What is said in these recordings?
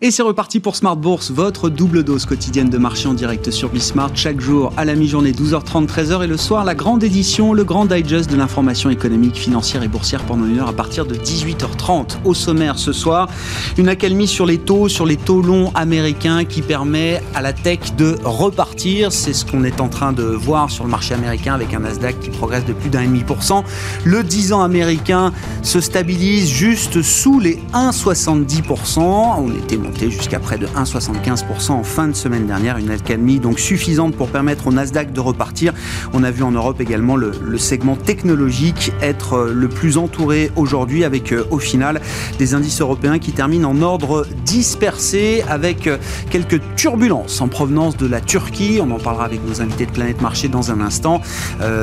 Et c'est reparti pour Smart Bourse, votre double dose quotidienne de marché en direct sur Bismart. Chaque jour à la mi-journée 12h30, 13h et le soir la grande édition, le grand digest de l'information économique, financière et boursière pendant une heure à partir de 18h30. Au sommaire ce soir, une accalmie sur les taux, sur les taux longs américains qui permet à la tech de repartir. C'est ce qu'on est en train de voir sur le marché américain avec un Nasdaq qui progresse de plus d'un demi pour cent. Le 10 ans américain se stabilise juste sous les 1,70%. On était jusqu'à près de 1,75% en fin de semaine dernière, une alcalmie donc suffisante pour permettre au Nasdaq de repartir. On a vu en Europe également le, segment technologique être euh, le plus entouré aujourd'hui avec euh, au final des indices européens qui terminent en ordre dispersé avec euh, quelques turbulences en provenance de la Turquie. On en parlera avec nos invités de Planète Marché dans un instant.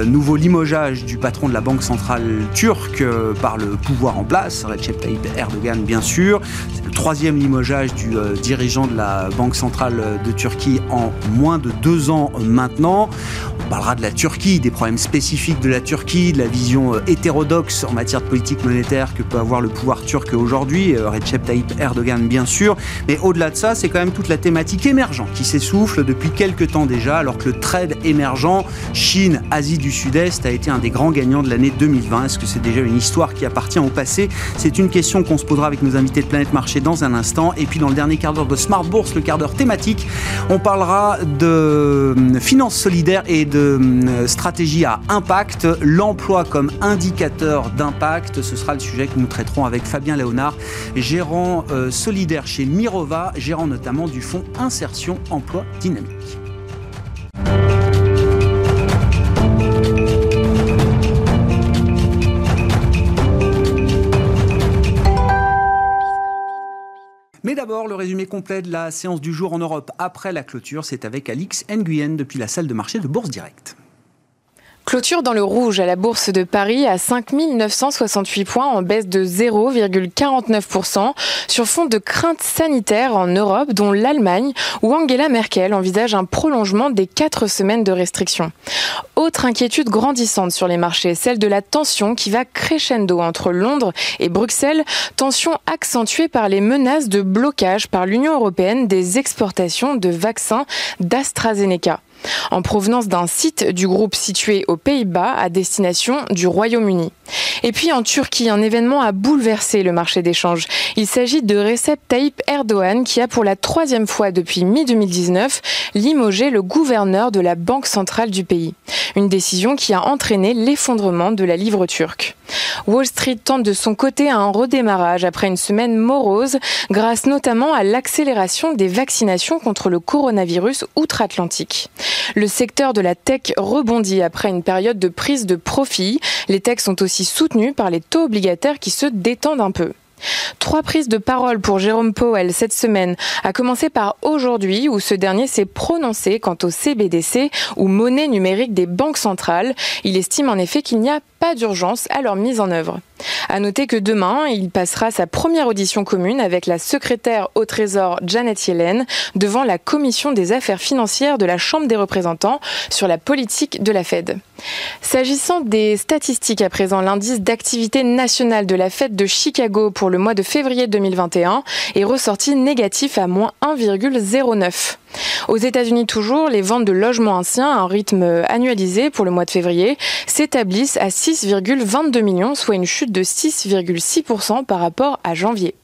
nouveau limogeage du patron de la Banque centrale turque par le pouvoir en place, Recep Tayyip Erdogan bien sûr. C'est le troisième limogeage du euh, dirigeant de la Banque centrale de Turquie en moins de deux ans maintenant. On parlera de la Turquie, des problèmes spécifiques de la Turquie, de la vision euh, hétérodoxe en matière de politique monétaire que peut avoir le pouvoir turc aujourd'hui, euh, Recep Tayyip Erdogan bien sûr. Mais au-delà de ça, c'est quand même toute la thématique émergente qui s'essouffle depuis quelques temps déjà, alors que le trade émergent, Chine, Asie du Sud-Est, a été un des grands gagnants de l'année 2020. Est-ce que c'est déjà une histoire qui appartient au passé? C'est une question qu'on se posera avec nos invités de Planète Marché dans un instant. Et puis le dernier quart d'heure de Smart Bourse, le quart d'heure thématique, on parlera de hum, finances solidaires et de de euh, stratégie à impact, l'emploi comme indicateur d'impact. Ce sera le sujet que nous traiterons avec Fabien Léonard, gérant euh, solidaire chez Mirova, gérant notamment du fonds Insertion Emploi Dynamique. D'abord, le résumé complet de la séance du jour en Europe après la clôture, c'est avec Alix Nguyen depuis la salle de marché de Bourse Directe. Clôture dans le rouge à la Bourse de Paris à 5 968 points en baisse de 0,49% sur fond de craintes sanitaires en Europe dont l'Allemagne où Angela Merkel envisage un prolongement des quatre semaines de restrictions. Autre inquiétude grandissante sur les marchés, celle de la tension qui va crescendo entre Londres et Bruxelles, tension accentuée par les menaces de blocage par l'Union européenne des exportations de vaccins d'AstraZeneca en provenance d'un site du groupe situé aux Pays-Bas à destination du Royaume-Uni. Et puis en Turquie, un événement a bouleversé le marché d'échange. Il s'agit de Recep Tayyip Erdogan qui a pour la troisième fois depuis mi-2019 limogé le gouverneur de la banque centrale du pays. Une décision qui a entraîné l'effondrement de la livre turque. Wall Street tente de son côté un redémarrage après une semaine morose grâce notamment à l'accélération des vaccinations contre le coronavirus outre-Atlantique. Le secteur de la tech rebondit après une période de prise de profit. Les techs sont aussi soutenus par les taux obligataires qui se détendent un peu. Trois prises de parole pour Jérôme Powell cette semaine, à commencer par aujourd'hui où ce dernier s'est prononcé quant au CBDC ou monnaie numérique des banques centrales. Il estime en effet qu'il n'y a pas d'urgence à leur mise en œuvre. À noter que demain, il passera sa première audition commune avec la secrétaire au Trésor Janet Yellen devant la commission des affaires financières de la Chambre des représentants sur la politique de la Fed. S'agissant des statistiques à présent, l'indice d'activité nationale de la Fed de Chicago pour le mois de février 2021 est ressorti négatif à moins 1,09. Aux États-Unis toujours, les ventes de logements anciens à un rythme annualisé pour le mois de février s'établissent à 6,22 millions, soit une chute de 6,6% par rapport à janvier.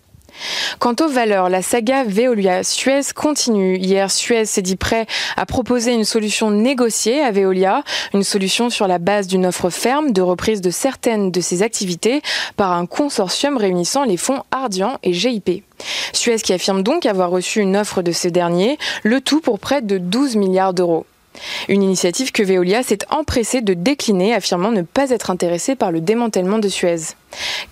Quant aux valeurs, la saga Veolia-Suez continue. Hier, Suez s'est dit prêt à proposer une solution négociée à Veolia, une solution sur la base d'une offre ferme de reprise de certaines de ses activités par un consortium réunissant les fonds Ardian et GIP. Suez qui affirme donc avoir reçu une offre de ce dernier, le tout pour près de 12 milliards d'euros. Une initiative que Veolia s'est empressée de décliner, affirmant ne pas être intéressée par le démantèlement de Suez.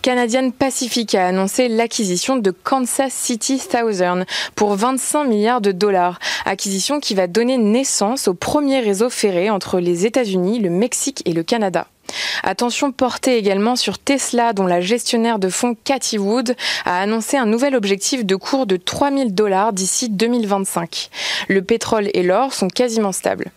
Canadian Pacific a annoncé l'acquisition de Kansas City Southern pour 25 milliards de dollars, acquisition qui va donner naissance au premier réseau ferré entre les États-Unis, le Mexique et le Canada. Attention portée également sur Tesla, dont la gestionnaire de fonds Cathy Wood a annoncé un nouvel objectif de cours de 3000 dollars d'ici 2025. Le pétrole et l'or sont quasiment stables.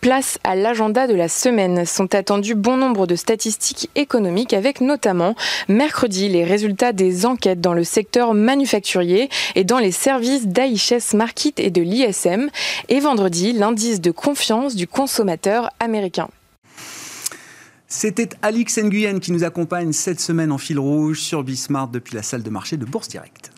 Place à l'agenda de la semaine. Sont attendus bon nombre de statistiques économiques avec notamment mercredi les résultats des enquêtes dans le secteur manufacturier et dans les services d'IHS Market et de l'ISM et vendredi l'indice de confiance du consommateur américain. C'était Alix Nguyen qui nous accompagne cette semaine en fil rouge sur Bismart depuis la salle de marché de Bourse Direct.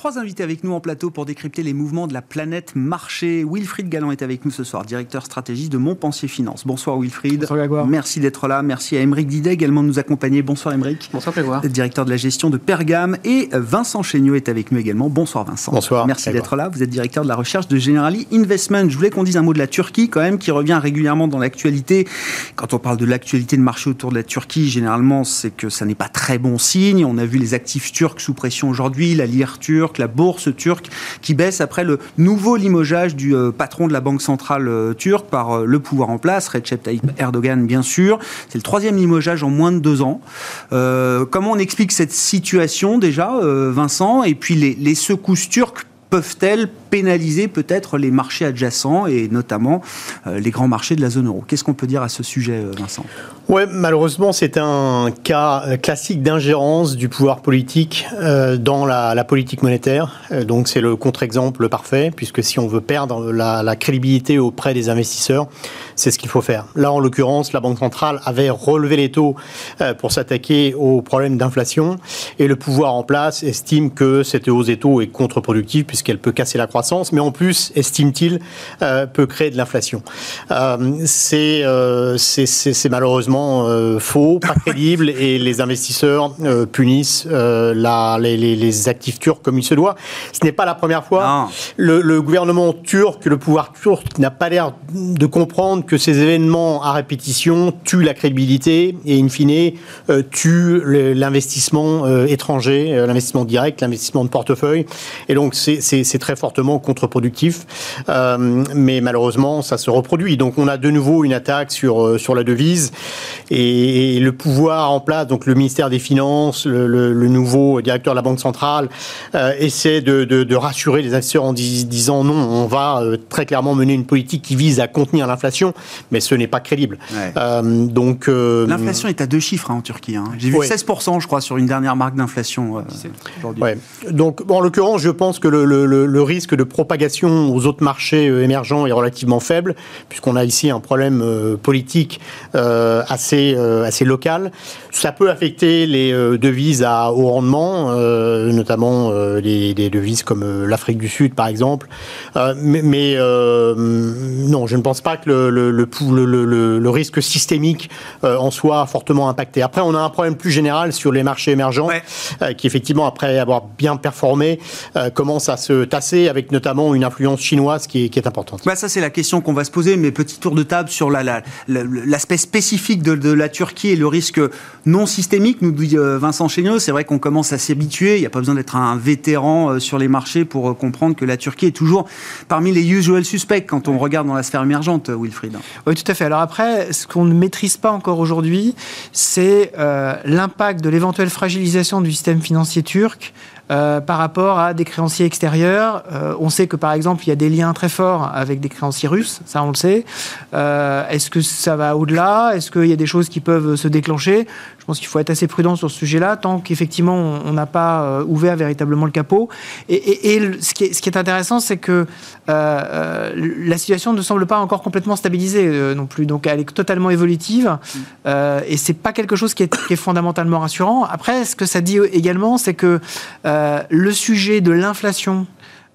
Trois invités avec nous en plateau pour décrypter les mouvements de la planète marché. Wilfried Galland est avec nous ce soir, directeur stratégiste de Montpensier Finance. Bonsoir Wilfried. Bonsoir Grégoire. Merci d'être là. Merci à Émeric Didet également de nous accompagner. Bonsoir Émeric. Bonsoir Grégoire. Directeur de la gestion de Pergame. Et Vincent Chéniaud est avec nous également. Bonsoir Vincent. Bonsoir. Merci d'être là. Vous êtes directeur de la recherche de Generali Investment. Je voulais qu'on dise un mot de la Turquie quand même, qui revient régulièrement dans l'actualité. Quand on parle de l'actualité de marché autour de la Turquie, généralement, c'est que ça n'est pas très bon signe. On a vu les actifs turcs sous pression aujourd'hui, la lire turque, la bourse turque qui baisse après le nouveau limogeage du euh, patron de la Banque centrale euh, turque par euh, le pouvoir en place, Recep Tayyip Erdogan bien sûr. C'est le troisième limogeage en moins de deux ans. comment on explique cette situation déjà, Vincent? Et puis les, les secousses turques peuvent-elles pénaliser peut-être les marchés adjacents et notamment euh, les grands marchés de la zone euro Qu'est-ce qu'on peut dire à ce sujet, euh, Vincent? Ouais, malheureusement, c'est un cas euh, classique d'ingérence du pouvoir politique dans la, politique monétaire. donc, c'est le contre-exemple parfait, puisque si on veut perdre la, la crédibilité auprès des investisseurs, c'est ce qu'il faut faire. Là, en l'occurrence, la Banque centrale avait relevé les taux pour s'attaquer aux problèmes d'inflation, et le pouvoir en place estime que cette hausse des taux est contre-productive, puisqu'elle peut casser la croissance, mais en plus, estime-t-il, euh, peut créer de l'inflation. Euh, euh, c'est malheureusement faux, pas crédible, et les investisseurs punissent la, les, les, actifs turcs comme il se doit. Ce n'est pas la première fois. Le, le, gouvernement turc, le pouvoir turc n'a pas l'air de comprendre que ces événements à répétition tuent la crédibilité et, in fine, tuent l'investissement étranger, l'investissement direct, l'investissement de portefeuille. Et donc, c'est très fortement contre-productif. Euh, mais malheureusement, ça se reproduit. Donc, on a de nouveau une attaque sur, euh, sur la devise et, le pouvoir en place, donc le ministère des Finances, le, nouveau directeur de la Banque centrale, euh, essaie de, de, rassurer les investisseurs en disant non, on va très clairement mener une politique qui vise à contenir l'inflation, mais ce n'est pas crédible. donc l'inflation est à deux chiffres hein, en Turquie. Hein. J'ai vu 16%, je crois, sur une dernière marque d'inflation aujourd'hui. Ouais. Donc, en l'occurrence, je pense que le, le, le, risque de propagation aux autres marchés euh, émergents est relativement faible, puisqu'on a ici un problème euh, politique euh, assez, assez local. Ça peut affecter les devises à haut rendement, notamment les, devises comme l'Afrique du Sud, par exemple. mais, mais non, je ne pense pas que le, le, le, le risque systémique en soit fortement impacté. Après, on a un problème plus général sur les marchés émergents, qui effectivement, après avoir bien performé, commence à se tasser avec notamment une influence chinoise qui est, importante. Bah ça, c'est la question qu'on va se poser, mais petit tour de table sur l'aspect spécifique de, la Turquie et le risque non systémique, nous dit euh, Vincent Chéniaud. C'est vrai qu'on commence à s'y habituer. Il n'y a pas besoin d'être un vétéran euh, sur les marchés pour euh, comprendre que la Turquie est toujours parmi les usual suspects quand on regarde dans la sphère émergente, Wilfried. Oui, tout à fait. Alors après, ce qu'on ne maîtrise pas encore aujourd'hui, c'est l'impact de l'éventuelle fragilisation du système financier turc euh, par rapport à des créanciers extérieurs. Euh, on sait que par exemple, il y a des liens très forts avec des créanciers russes, ça on le sait. Euh, est-ce que ça va au-delà? Est-ce qu'il y a des choses qui peuvent se déclencher? Je pense qu'il faut être assez prudent sur ce sujet-là, tant qu'effectivement on n'a pas ouvert véritablement le capot. Et, ce, qui est, intéressant, c'est que la situation ne semble pas encore complètement stabilisée non plus. Donc elle est totalement évolutive et c'est pas quelque chose qui est, fondamentalement rassurant. Après, ce que ça dit également, c'est que euh, le sujet de l'inflation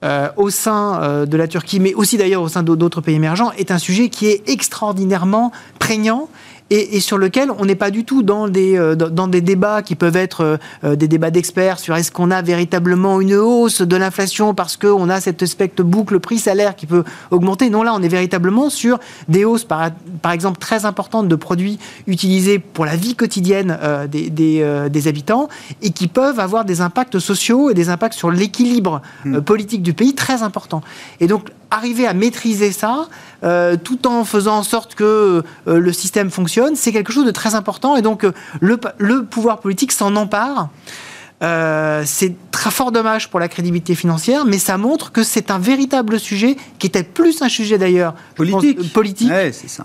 euh, au sein euh, de la Turquie, mais aussi d'ailleurs au sein d'autres pays émergents, est un sujet qui est extraordinairement prégnant et, sur lequel on n'est pas du tout dans des, euh, dans des débats qui peuvent être euh, des débats d'experts sur est-ce qu'on a véritablement une hausse de l'inflation parce qu'on a cette de boucle prix-salaire qui peut augmenter. Non, là, on est véritablement sur des hausses, par, par exemple, très importantes de produits utilisés pour la vie quotidienne euh, des, des, des, habitants et qui peuvent avoir des impacts sociaux et des impacts sur l'équilibre hmm. politique du pays très importants. Et donc, arriver à maîtriser ça, euh, tout en faisant en sorte que euh, le système fonctionne, c'est quelque chose de très important. Et donc, euh, le, le pouvoir politique s'en empare euh, c'est très fort dommage pour la crédibilité financière, mais ça montre que c'est un véritable sujet qui était plus un sujet d'ailleurs politique, pense, politique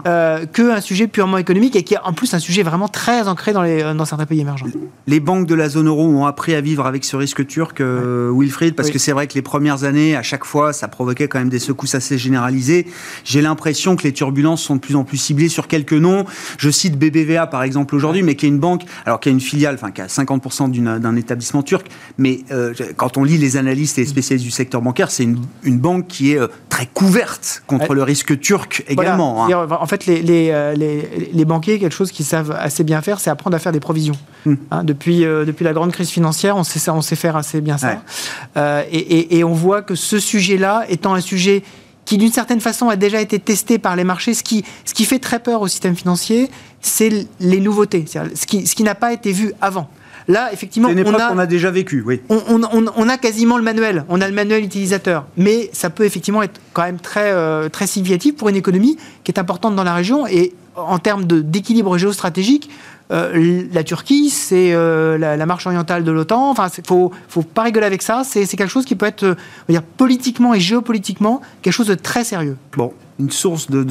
euh, qu'un sujet purement économique et qui est en plus un sujet vraiment très ancré dans, les, dans certains pays émergents. Les banques de la zone euro ont appris à vivre avec ce risque turc, euh, Wilfried, parce que c'est vrai que les premières années, à chaque fois, ça provoquait quand même des secousses assez généralisées. J'ai l'impression que les turbulences sont de plus en plus ciblées sur quelques noms. Je cite BBVA par exemple aujourd'hui, mais qui est une banque, alors qui a une filiale, enfin qui a 50% d'un établissement turc, mais euh, quand on lit les analystes et les spécialistes du secteur bancaire, c'est une, banque qui est euh, très couverte contre le risque turc également. Hein. En fait, les, euh, les, les, banquiers, quelque chose qu'ils savent assez bien faire, c'est apprendre à faire des provisions. Hmm. Hein, depuis, depuis la grande crise financière, on sait, on sait faire assez bien ça. et, et on voit que ce sujet-là, étant un sujet qui d'une certaine façon a déjà été testé par les marchés. Ce qui, ce qui fait très peur au système financier, c'est les nouveautés, ce qui, ce qui n'a pas été vu avant. Là, effectivement, on a, a déjà vécu, oui. On, a quasiment le manuel, on a le manuel utilisateur, mais ça peut effectivement être quand même très, euh, très significatif pour une économie qui est importante dans la région et en termes d'équilibre géostratégique. Euh, la Turquie, c'est euh, la, marche orientale de l'OTAN. Enfin, il faut, faut pas rigoler avec ça. C'est quelque chose qui peut être, dire, politiquement et géopolitiquement, quelque chose de très sérieux. Bon, une source de,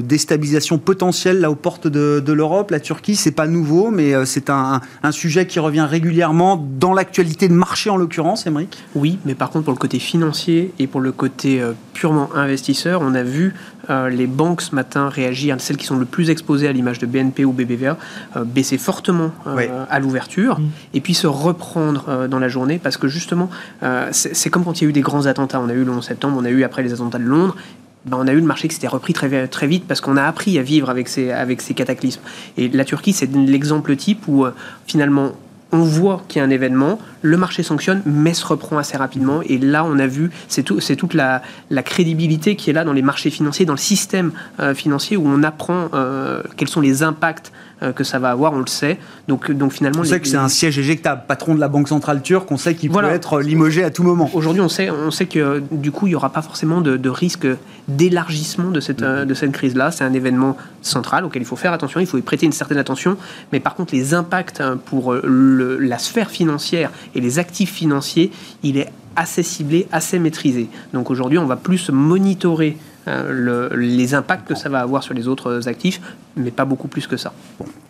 déstabilisation potentielle là aux portes de, l'Europe. La Turquie, c'est pas nouveau, mais euh, c'est un, sujet qui revient régulièrement dans l'actualité de marché en l'occurrence, Émeric? Oui, mais par contre pour le côté financier et pour le côté euh, purement investisseur, on a vu euh, les banques ce matin réagir, celles qui sont le plus exposées à l'image de BNP ou BBVA, baisser fortement à l'ouverture mmh. et puis se reprendre dans la journée parce que justement, c'est comme quand il y a eu des grands attentats. On a eu le 11 septembre, on a eu après les attentats de Londres ben, on a eu le marché qui s'était repris très, très vite parce qu'on a appris à vivre avec ces, avec ces cataclysmes. Et la Turquie, c'est l'exemple type où euh, finalement on voit qu'il y a un événement, le marché sanctionne, mais se reprend assez rapidement. Et là, on a vu, c'est tout, toute la, crédibilité qui est là dans les marchés financiers, dans le système euh, financier, où on apprend euh, quels sont les impacts que ça va avoir, on le sait. Donc, donc finalement, on sait que c'est un siège éjectable. Patron de la Banque centrale turque, on sait qu'il peut être limogé à tout moment. Aujourd'hui, on sait, on sait que du coup, il n'y aura pas forcément de, risque d'élargissement de cette, mm-hmm. de cette crise-là. C'est un événement central auquel il faut faire attention, il faut y prêter une certaine attention. Mais par contre, les impacts hein, pour le, la sphère financière et les actifs financiers, il est assez ciblé, assez maîtrisé. Donc aujourd'hui, on va plus monitorer euh, les impacts que ça va avoir sur les autres actifs, mais pas beaucoup plus que ça.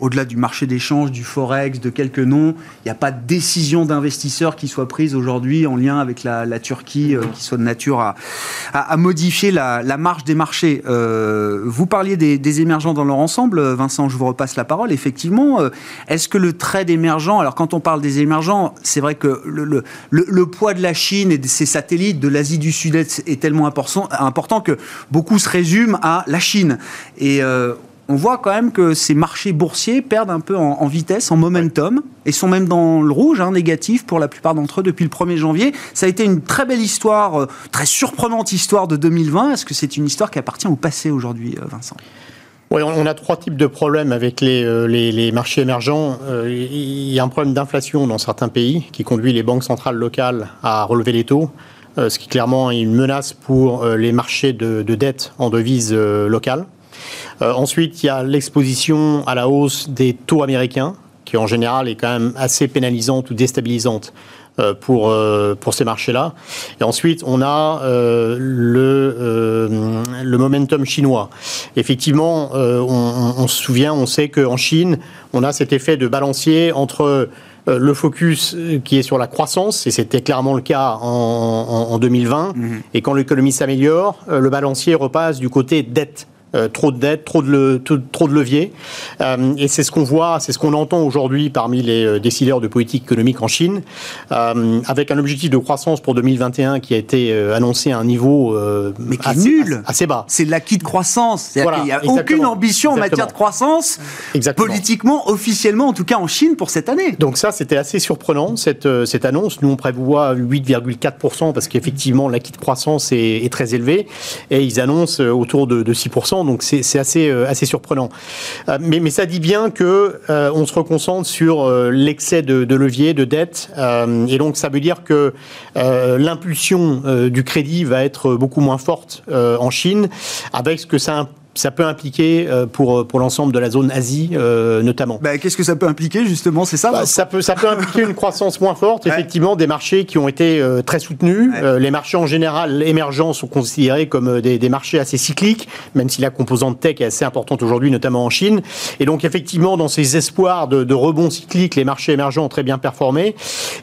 Au-delà du marché d'échange, du Forex, de quelques noms, il n'y a pas de décision d'investisseur qui soit prise aujourd'hui en lien avec la, Turquie, euh, qui soit de nature à, modifier la, marge des marchés. Euh, vous parliez des, émergents dans leur ensemble, Vincent, je vous repasse la parole. Effectivement, est-ce que le trade émergent, alors quand on parle des émergents, c'est vrai que le, poids de la Chine et de ses satellites, de l'Asie du Sud-Est est tellement important, que beaucoup se résument à la Chine. Euh, on voit quand même que ces marchés boursiers perdent un peu en, vitesse, en momentum, et sont même dans le rouge, hein, négatif pour la plupart d'entre eux depuis le 1er janvier. Ça a été une très belle histoire, euh, très surprenante histoire de 2020. Est-ce que c'est une histoire qui appartient au passé aujourd'hui, euh, Vincent? Oui, on a trois types de problèmes avec les, les marchés émergents. Il y a un problème d'inflation dans certains pays qui conduit les banques centrales locales à relever les taux. Euh, ce qui clairement est une menace pour euh, les marchés de, dette en devise euh, ensuite, il y a l'exposition à la hausse des taux américains, qui en général est quand même assez pénalisante ou déstabilisante pour, pour ces marchés-là. Et ensuite, on a le, le momentum chinois. Effectivement, on, on, se souvient, on sait qu'en Chine, on a cet effet de balancier entre euh, le focus euh, qui est sur la croissance, et c'était clairement le cas en, 2020. Mhm. Et quand l'économie s'améliore, euh, le balancier repasse du côté dette. Trop de dettes, trop de, trop de leviers. et c'est ce qu'on voit, c'est ce qu'on entend aujourd'hui parmi les décideurs de politique économique en Chine, avec un objectif de croissance pour 2021 qui a été annoncé à un niveau Mais qui assez, nul. assez bas. C'est l'acquis de croissance. Il n'y a aucune ambition en matière de croissance, politiquement, officiellement, en tout cas en Chine pour cette année. Donc ça, c'était assez surprenant, cette, cette annonce. Nous, on prévoit 8,4% parce qu'effectivement, l'acquis de croissance est, très élevé et ils annoncent euh, autour de, 6%, donc c'est assez, euh, assez surprenant. Euh, mais, mais, ça dit bien que on se reconcentre sur l'excès de, levier, de dette, et donc ça veut dire que l'impulsion du crédit va être beaucoup moins forte en Chine, avec ce que ça ça peut impliquer euh, pour, euh, pour l'ensemble de la zone Asie euh, notamment. Bah, Qu'est-ce que ça peut impliquer justement C'est ça bah, ça, peut, ça peut impliquer une croissance moins forte, effectivement, des marchés qui ont été très soutenus. les marchés en général émergents sont considérés comme des, des, marchés assez cycliques, même si la composante tech est assez importante aujourd'hui, notamment en Chine. Et donc effectivement, dans ces espoirs de, de rebond cyclique, les marchés émergents ont très bien performé.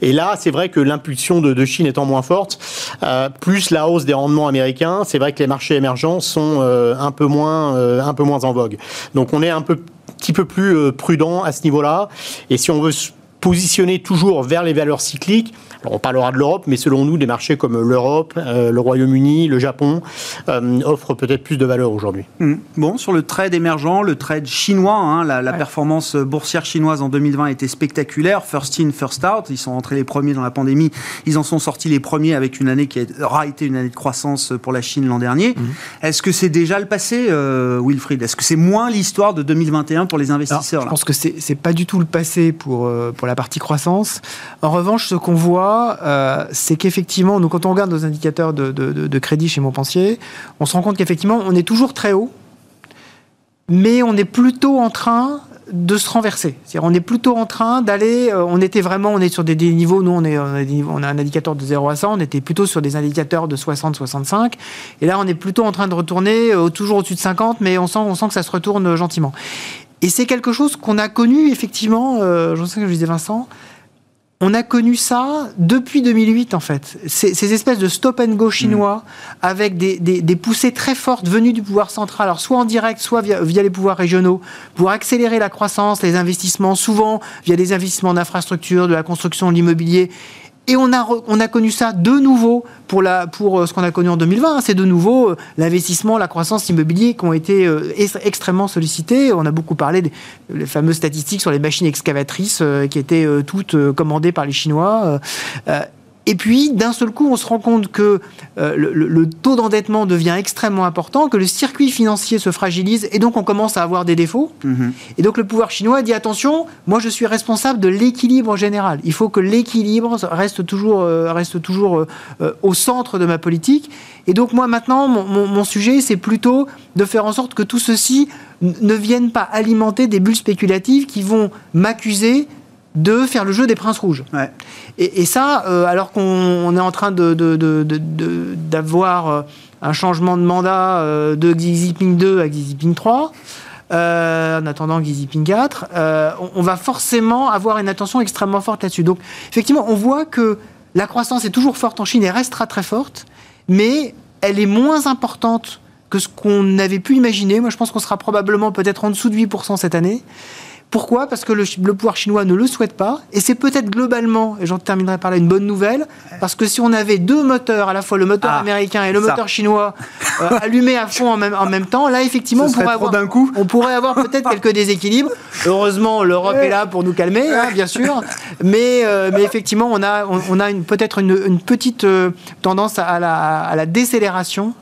Et là, c'est vrai que l'impulsion de, de, Chine étant moins forte, plus la hausse des rendements américains, c'est vrai que les marchés émergents sont un peu moins euh, un peu moins en vogue. Donc on est un peu, petit peu plus euh, prudent à ce niveau-là. Et si on veut se positionner toujours vers les valeurs cycliques, on parlera de l'Europe, mais selon nous, des marchés comme l'Europe, euh, le Royaume-Uni, le Japon euh, offrent peut-être plus de valeur aujourd'hui. Mmh. Bon, sur le trade émergent, le trade chinois, hein, la, performance boursière chinoise en 2020 était spectaculaire. First in, first out. Ils sont rentrés les premiers dans la pandémie. Ils en sont sortis les premiers avec une année qui aura été une année de croissance pour la Chine l'an dernier. Mmh. Est-ce que c'est déjà le passé, euh, Wilfried? Est-ce que c'est moins l'histoire de 2021 pour les investisseurs Je pense que c'est pas du tout le passé pour, pour la partie croissance. En revanche, ce qu'on voit, euh, c'est qu'effectivement, nous, quand on regarde nos indicateurs de, crédit chez Montpensier, on se rend compte qu'effectivement, on est toujours très haut, mais on est plutôt en train de se renverser. C'est-à-dire, on est plutôt en train d'aller. Euh, on était vraiment, on est sur des, niveaux. Nous, on, est, on a, un indicateur de 0 à 100. On était plutôt sur des indicateurs de 60, 65. Et là, on est plutôt en train de retourner euh, toujours au-dessus de 50, mais on sent, on sent que ça se retourne gentiment. Et c'est quelque chose qu'on a connu, effectivement, je sais que je disais Vincent, on a connu ça depuis 2008 en fait. Ces, espèces de stop and go chinois mm. avec des, poussées très fortes venues du pouvoir central, alors soit en direct, soit via, via les pouvoirs régionaux, pour accélérer la croissance, les investissements, souvent via des investissements d'infrastructures, de la construction, de l'immobilier. Et on a, on a connu ça de nouveau pour, la, pour euh, ce qu'on a connu en 2020. C'est de nouveau euh, l'investissement, la croissance immobilière qui ont été euh, extrêmement sollicités. On a beaucoup parlé des fameuses statistiques sur les machines excavatrices qui étaient toutes commandées par les Chinois. Et puis, d'un seul coup, on se rend compte que euh, le, taux d'endettement devient extrêmement important, que le circuit financier se fragilise, et donc on commence à avoir des défauts. Mhm. Et donc le pouvoir chinois dit attention, moi je suis responsable de l'équilibre général. Il faut que l'équilibre reste toujours, euh, reste toujours euh, au centre de ma politique. Et donc moi maintenant, mon, mon sujet, c'est plutôt de faire en sorte que tout ceci ne vienne pas alimenter des bulles spéculatives qui vont m'accuser de faire le jeu des princes rouges. Et, ça, euh, alors qu'on est en train d'avoir euh, un changement de mandat euh, de Xi Jinping 2 à Xi Jinping 3, en attendant Xi Jinping 4, on, va forcément avoir une attention extrêmement forte là-dessus. Donc, effectivement, on voit que la croissance est toujours forte en Chine et restera très forte, mais elle est moins importante que ce qu'on avait pu imaginer. Moi, je pense qu'on sera probablement peut-être en dessous de 8% cette année. Pourquoi? Parce que le, pouvoir chinois ne le souhaite pas. Et c'est peut-être globalement, et j'en terminerai par là, une bonne nouvelle, parce que si on avait deux moteurs, à la fois le moteur ah, américain et le moteur chinois, euh, allumés à fond en même, en même temps, là, effectivement, on pourrait, avoir, coup. on pourrait avoir peut-être quelques déséquilibres. Heureusement, l'Europe est là pour nous calmer, hein, bien sûr. Mais, euh, mais effectivement, on a, on, a peut-être une, petite euh, tendance à la, à la décélération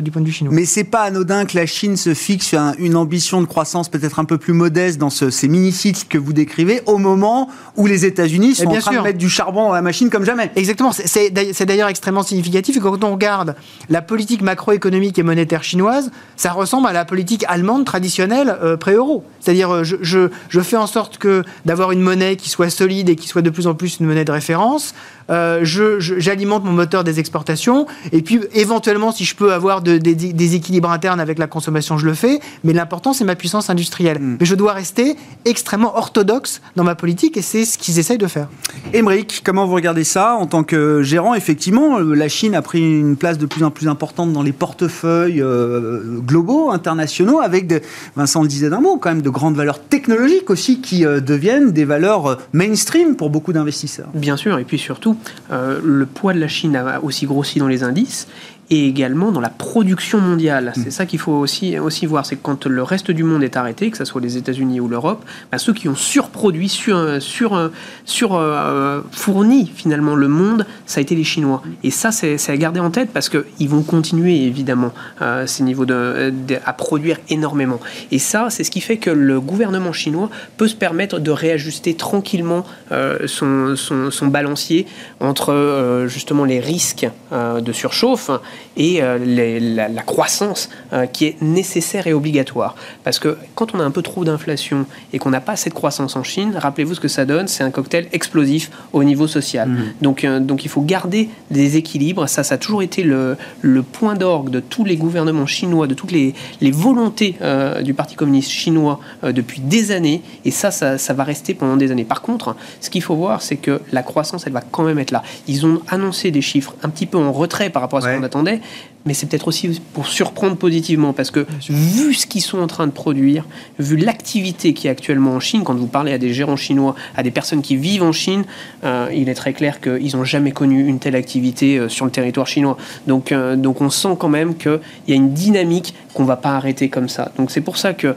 du point de vue chinois. Mais c'est pas anodin que la Chine se fixe une ambition de croissance peut-être un peu plus modeste dans ce ces mini-sites que vous décrivez au moment où les États-Unis sont en train de mettre du charbon dans la machine comme jamais. Exactement. C'est d'ailleurs extrêmement significatif. quand on regarde la politique macroéconomique et monétaire chinoise, ça ressemble à la politique allemande traditionnelle euh, pré-euro. C'est-à-dire, euh, je, je, je, fais en sorte que d'avoir une monnaie qui soit solide et qui soit de plus en plus une monnaie de référence. Euh, j'alimente mon moteur des exportations, et puis éventuellement, si je peux avoir des équilibres internes avec la consommation, je le fais, mais l'important, c'est ma puissance industrielle. Mm. Mais je dois rester extrêmement orthodoxe dans ma politique et c'est ce qu'ils essayent de faire. Émeric, comment vous regardez ça en tant que gérant? Effectivement, la Chine a pris une place de plus en plus importante dans les portefeuilles euh, globaux, internationaux, avec, de, Vincent le disait d'un mot, quand même de grandes valeurs technologiques aussi qui euh, deviennent des valeurs euh, mainstream pour beaucoup d'investisseurs. Bien sûr, et puis surtout, le poids de la Chine a aussi grossi dans les indices et également dans la production mondiale. C'est mm. ça qu'il faut aussi, aussi voir, c'est que quand le reste du monde est arrêté, que ce soit les États-Unis ou l'Europe, bah, ceux qui ont surproduit, sur, sur, sur euh, fourni finalement le monde, ça a été les Chinois. Et ça, c'est à garder en tête parce qu'ils vont continuer évidemment euh, ces niveaux de, à produire énormément. Et ça, c'est ce qui fait que le gouvernement chinois peut se permettre de réajuster tranquillement euh, son, son, son, balancier entre justement les risques de surchauffe et euh, la, croissance euh, qui est nécessaire et obligatoire. Parce que quand on a un peu trop d'inflation et qu'on n'a pas cette croissance en Chine, rappelez-vous ce que ça donne, c'est un cocktail explosif au niveau social. Mmh. Donc, euh, donc il faut garder des équilibres. Ça, ça a toujours été le, le point d'orgue de tous les gouvernements chinois, de toutes les, les volontés du Parti communiste chinois depuis des années. Et ça, ça, ça va rester pendant des années. Par contre, ce qu'il faut voir, c'est que la croissance, elle va quand même être là. Ils ont annoncé des chiffres un petit peu en retrait par rapport à ce qu'on attendait 네. Mais c'est peut-être aussi pour surprendre positivement, parce que vu ce qu'ils sont en train de produire, vu l'activité qui est actuellement en Chine, quand vous parlez à des gérants chinois, à des personnes qui vivent en Chine, euh, il est très clair qu'ils n'ont jamais connu une telle activité euh, sur le territoire chinois. Donc, euh, donc on sent quand même qu'il y a une dynamique qu'on va pas arrêter comme ça. Donc c'est pour ça que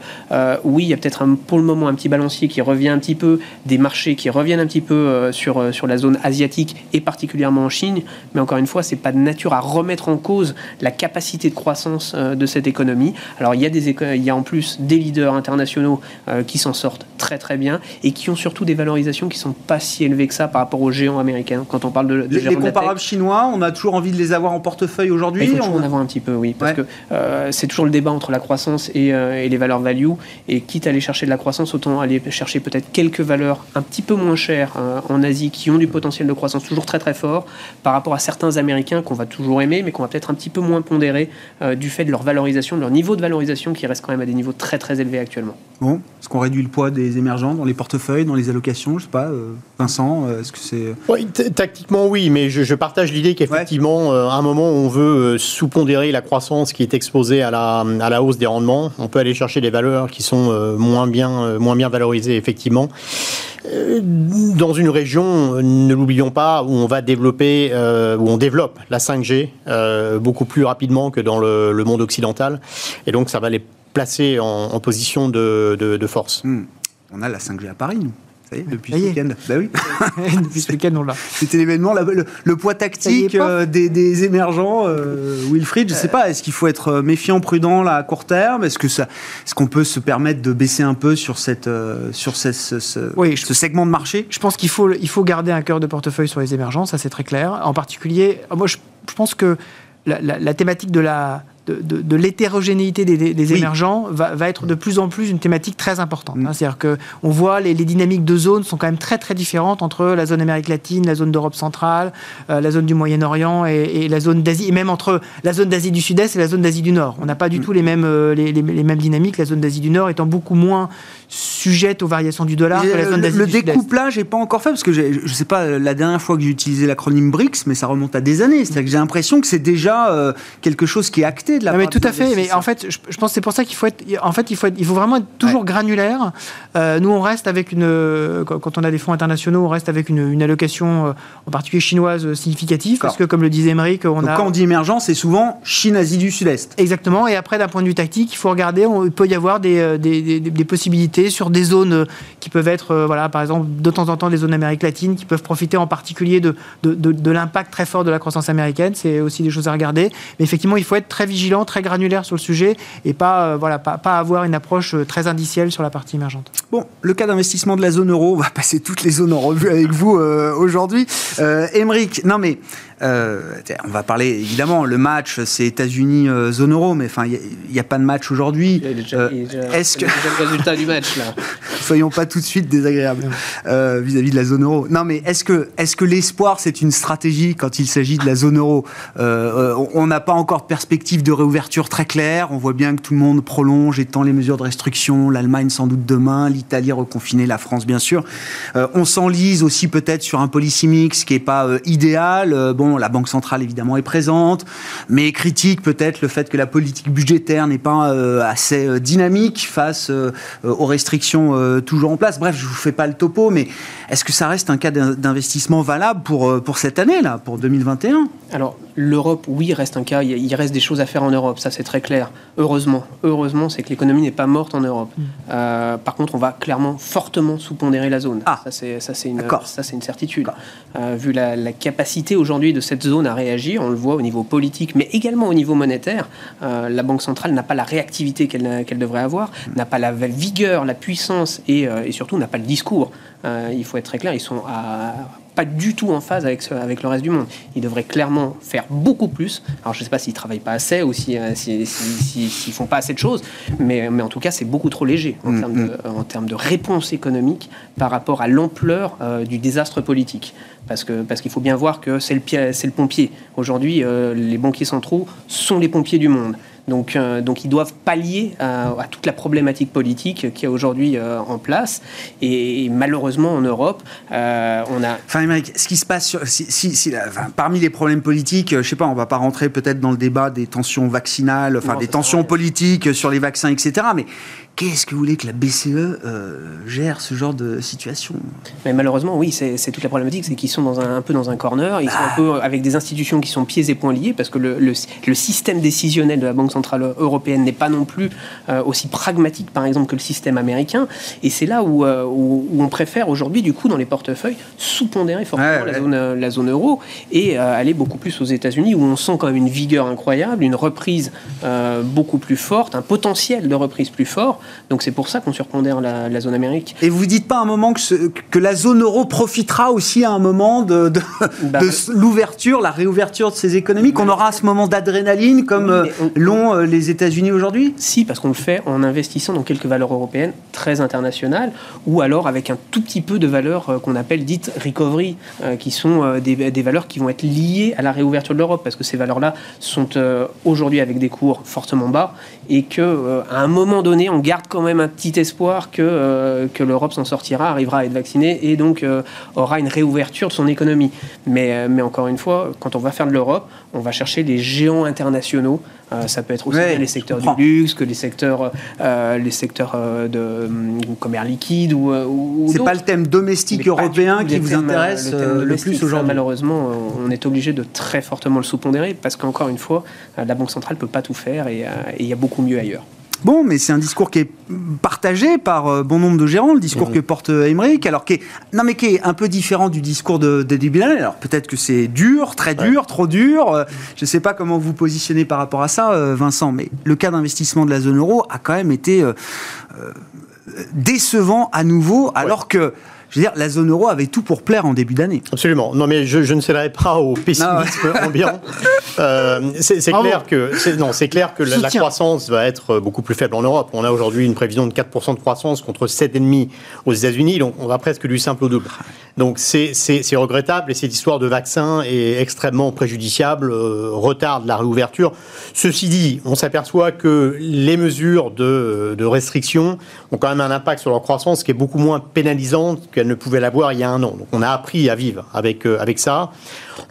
oui, il y a peut-être pour le moment un petit balancier qui revient un petit peu, des marchés qui reviennent un petit peu sur, sur la zone asiatique et particulièrement en Chine, mais encore une fois, c'est pas de nature à remettre en cause la capacité de croissance euh, de cette économie. Alors il y a, des, il y a en plus des leaders internationaux euh, qui s'en sortent très très bien et qui ont surtout des valorisations qui sont pas si élevées que ça par rapport aux géants américains. Quand on parle de, les, les comparables chinois, on a toujours envie de les avoir en portefeuille aujourd'hui. Il faut on... en avoir un petit peu, oui, parce que euh, c'est toujours le débat entre la croissance et, et, les valeurs value. Et quitte à aller chercher de la croissance, autant aller chercher peut-être quelques valeurs un petit peu moins chères en Asie qui ont du potentiel de croissance toujours très très fort par rapport à certains Américains qu'on va toujours aimer, mais qu'on va peut-être un petit peu moins pondérés euh, du fait de leur valorisation, de leur niveau de valorisation qui reste quand même à des niveaux très très élevés actuellement. Bon, est-ce qu'on réduit le poids des émergents dans les portefeuilles, dans les allocations Je sais pas, euh, Vincent, euh, est-ce que c'est... Oui, tactiquement oui, mais je, partage l'idée qu'effectivement, à un moment où on veut sous-pondérer la croissance qui est exposée à la, à la hausse des rendements, on peut aller chercher des valeurs qui sont moins, bien, moins bien valorisées, effectivement. Euh, dans une région, ne l'oublions pas, où on va développer, euh, où on développe la 5G euh, beaucoup plus rapidement que dans le, monde occidental. Et donc, ça va les placer en, position de, force. Hmm. On a la 5G à Paris, nous depuis ce week-end. Bah oui. depuis ce week-end, on l'a. C'était l'événement, le, poids tactique euh, des, émergents. Euh, Wilfried, je ne sais pas, est-ce qu'il faut être euh, méfiant, prudent là, à court terme? Est-ce ça, qu'on peut se permettre de baisser un peu sur cette, sur ce, ce, segment de marché? Je pense qu'il faut, il faut garder un cœur de portefeuille sur les émergents, ça c'est très clair. En particulier, moi je, pense que la thématique de la de, l'hétérogénéité des, émergents va, être de plus en plus une thématique très importante. Mm. Hein. C'est-à-dire qu'on voit les, les, dynamiques de zones sont quand même très très différentes entre la zone Amérique latine, la zone d'Europe centrale, euh, la zone du Moyen-Orient et, la zone d'Asie, et même entre la zone d'Asie du Sud-Est et la zone d'Asie du Nord. On n'a pas du mm. tout les mêmes, euh, les, mêmes dynamiques, la zone d'Asie du Nord étant beaucoup moins sujette aux variations du dollar que la zone d'Asie. Le découplage n'est pas encore fait, parce que je ne sais pas la dernière fois que j'ai utilisé l'acronyme BRICS, mais ça remonte à des années. C'est-à-dire que j'ai l'impression que c'est déjà euh, quelque chose qui est acté mais tout à fait. Mais en fait, je, pense que c'est pour ça qu'il faut être. En fait, il faut, il faut vraiment être toujours granulaire. Euh, nous, on reste avec une. Quand on a des fonds internationaux, on reste avec une, allocation, euh, en particulier chinoise, significative. Parce que, comme le disait Émeric, on a. Quand on dit émergence, c'est souvent Chine-Asie du Sud-Est. Exactement. Et après, d'un point de vue tactique, il faut regarder. il peut y avoir euh, des, des, des, possibilités sur des zones qui peuvent être, voilà, par exemple, de temps en temps, des zones d'Amérique latine qui peuvent profiter en particulier de, de, de, de l'impact très fort de la croissance américaine. C'est aussi des choses à regarder. Mais effectivement, il faut être très vigilant très granulaire sur le sujet et pas, euh, voilà, pas, pas, avoir une approche euh, très indicielle sur la partie émergente. Bon, le cas d'investissement de la zone euro, on va passer toutes les zones en revue avec vous euh, aujourd'hui. Euh, non mais on va parler évidemment, le match c'est États-Unis zone euro, mais enfin il n'y a, pas de match aujourd'hui. Est-ce que le résultat du match soyons pas tout de suite désagréables euh, vis-à-vis de la zone euro. Non, mais est-ce que, est que l'espoir, c'est une stratégie quand il s'agit de la zone euro? Euh, On n'a pas encore de perspective de réouverture très claire. On voit bien que tout le monde prolonge, étend les mesures de restriction. L'Allemagne sans doute demain, l'Italie reconfinée, la France bien sûr. on s'enlise aussi peut-être sur un policy mix qui est pas idéal. bon, la Banque centrale évidemment est présente, mais critique peut-être le fait que la politique budgétaire n'est pas assez dynamique face aux restrictions toujours en place. Bref, je vous fais pas le topo, mais est-ce que ça reste un cas d'investissement valable pour, euh, pour cette année, là, pour 2021 Alors, l'Europe, oui, reste un cas. Il reste des choses à faire en Europe, ça c'est très clair. Heureusement, heureusement, c'est que l'économie n'est pas morte en Europe. Mm. Euh, par contre, on va clairement fortement sous-pondérer la zone. Ah, ça c'est ça c'est une ça une certitude. Euh, vu la, capacité aujourd'hui de cette zone à réagir, on le voit au niveau politique, mais également au niveau monétaire. la Banque centrale n'a pas la réactivité qu'elle devrait avoir, mm. n'a pas la vigueur, la puissance et, et surtout n'a pas le discours euh, il faut être très clair, ils sont pas du tout en phase avec, avec le reste du monde. Ils devraient clairement faire beaucoup plus. Alors je ne sais pas s'ils travaillent pas assez ou s'ils euh, si, si, font pas assez de choses, mais, mais en tout cas c'est beaucoup trop léger en, mm, termes de, mm. en termes de réponse économique par rapport à l'ampleur euh, du désastre politique. Parce qu'il parce qu'il faut bien voir que c'est le, le pompier. Aujourd'hui, les banquiers centraux sont les pompiers du monde. Donc, euh, donc ils doivent pallier à, toute la problématique politique qui est aujourd'hui euh, en place. Et, malheureusement, en Europe, euh, on a... Enfin, ce qui se passe sur, si, parmi les problèmes politiques, je sais pas, on va pas rentrer peut-être dans le débat des tensions vaccinales, enfin des tensions politiques sur les vaccins, etc. Mais Qu'est-ce que vous voulez que la BCE euh, gère ce genre de situation? Mais malheureusement, oui, c'est toute la problématique, c'est qu'ils sont dans un, un, peu dans un corner, ils sont un ah. peu avec des institutions qui sont pieds et poings liés, parce que le, le, système décisionnel de la Banque Centrale Européenne n'est pas non plus euh, aussi pragmatique, par exemple, que le système américain, et c'est là où, euh, où, on préfère aujourd'hui, du coup, dans les portefeuilles, sous-pondérer fortement la, Zone, la zone euro et aller beaucoup plus aux États-Unis, où on sent quand même une vigueur incroyable, une reprise beaucoup plus forte, un potentiel de reprise plus fort, donc c'est pour ça qu'on surpondère la, la, zone Amérique. Et vous dites pas un moment que, que la zone euro profitera aussi à un moment de, de, bah, l'ouverture, la réouverture de ces économies, qu'on aura à ce moment d'adrénaline comme euh, l'ont euh, les États-Unis aujourd'hui? Si, parce qu'on le fait en investissant dans quelques valeurs européennes très internationales, ou alors avec un tout petit peu de valeurs euh, qu'on appelle dites recovery, qui sont des, des, valeurs qui vont être liées à la réouverture de l'Europe, parce que ces valeurs-là sont aujourd'hui avec des cours fortement bas, et que à un moment donné, on garde garde quand même un petit espoir que, euh, que l'Europe s'en sortira, arrivera à être vaccinée et donc euh, aura une réouverture de son économie. Mais, euh, mais encore une fois, quand on va faire de l'Europe, on va chercher les géants internationaux. ça peut être aussi les secteurs du luxe que les secteurs, les secteurs de comme Air Liquide ou. ou C'est pas le thème domestique européen qui vous intéresse le, plus aujourd'hui. Malheureusement, on est obligé de très fortement le sous-pondérer parce qu'encore une fois, la Banque centrale peut pas tout faire et il y a beaucoup mieux ailleurs. Bon, mais c'est un discours qui est partagé par euh, bon nombre de gérants, le discours que porte Emmerich, alors qui est, non, mais qui est un peu différent du discours de, de Alors peut-être que c'est dur, très dur, trop dur. Euh, je ne sais pas comment vous positionnez par rapport à ça, euh, Vincent, mais le cas d'investissement de la zone euro a quand même été décevant à nouveau, alors que je veux dire, la zone euro avait tout pour plaire en début d'année. Absolument. Non, mais je, ne céderai pas au pessimisme ambiant. Euh, c'est clair que non, c'est clair que la, croissance va être beaucoup plus faible en Europe. On a aujourd'hui une prévision de 4% de croissance contre 7,5 aux États-Unis, donc on va presque du simple au double. Donc c'est regrettable et cette histoire de vaccin est extrêmement préjudiciable, euh, retarde la réouverture. Ceci dit, on s'aperçoit que les mesures de, de restriction ont quand même un impact sur leur croissance qui est beaucoup moins pénalisante que ne pouvait l'avoir il y a un an. Donc on a appris à vivre avec, euh, avec ça.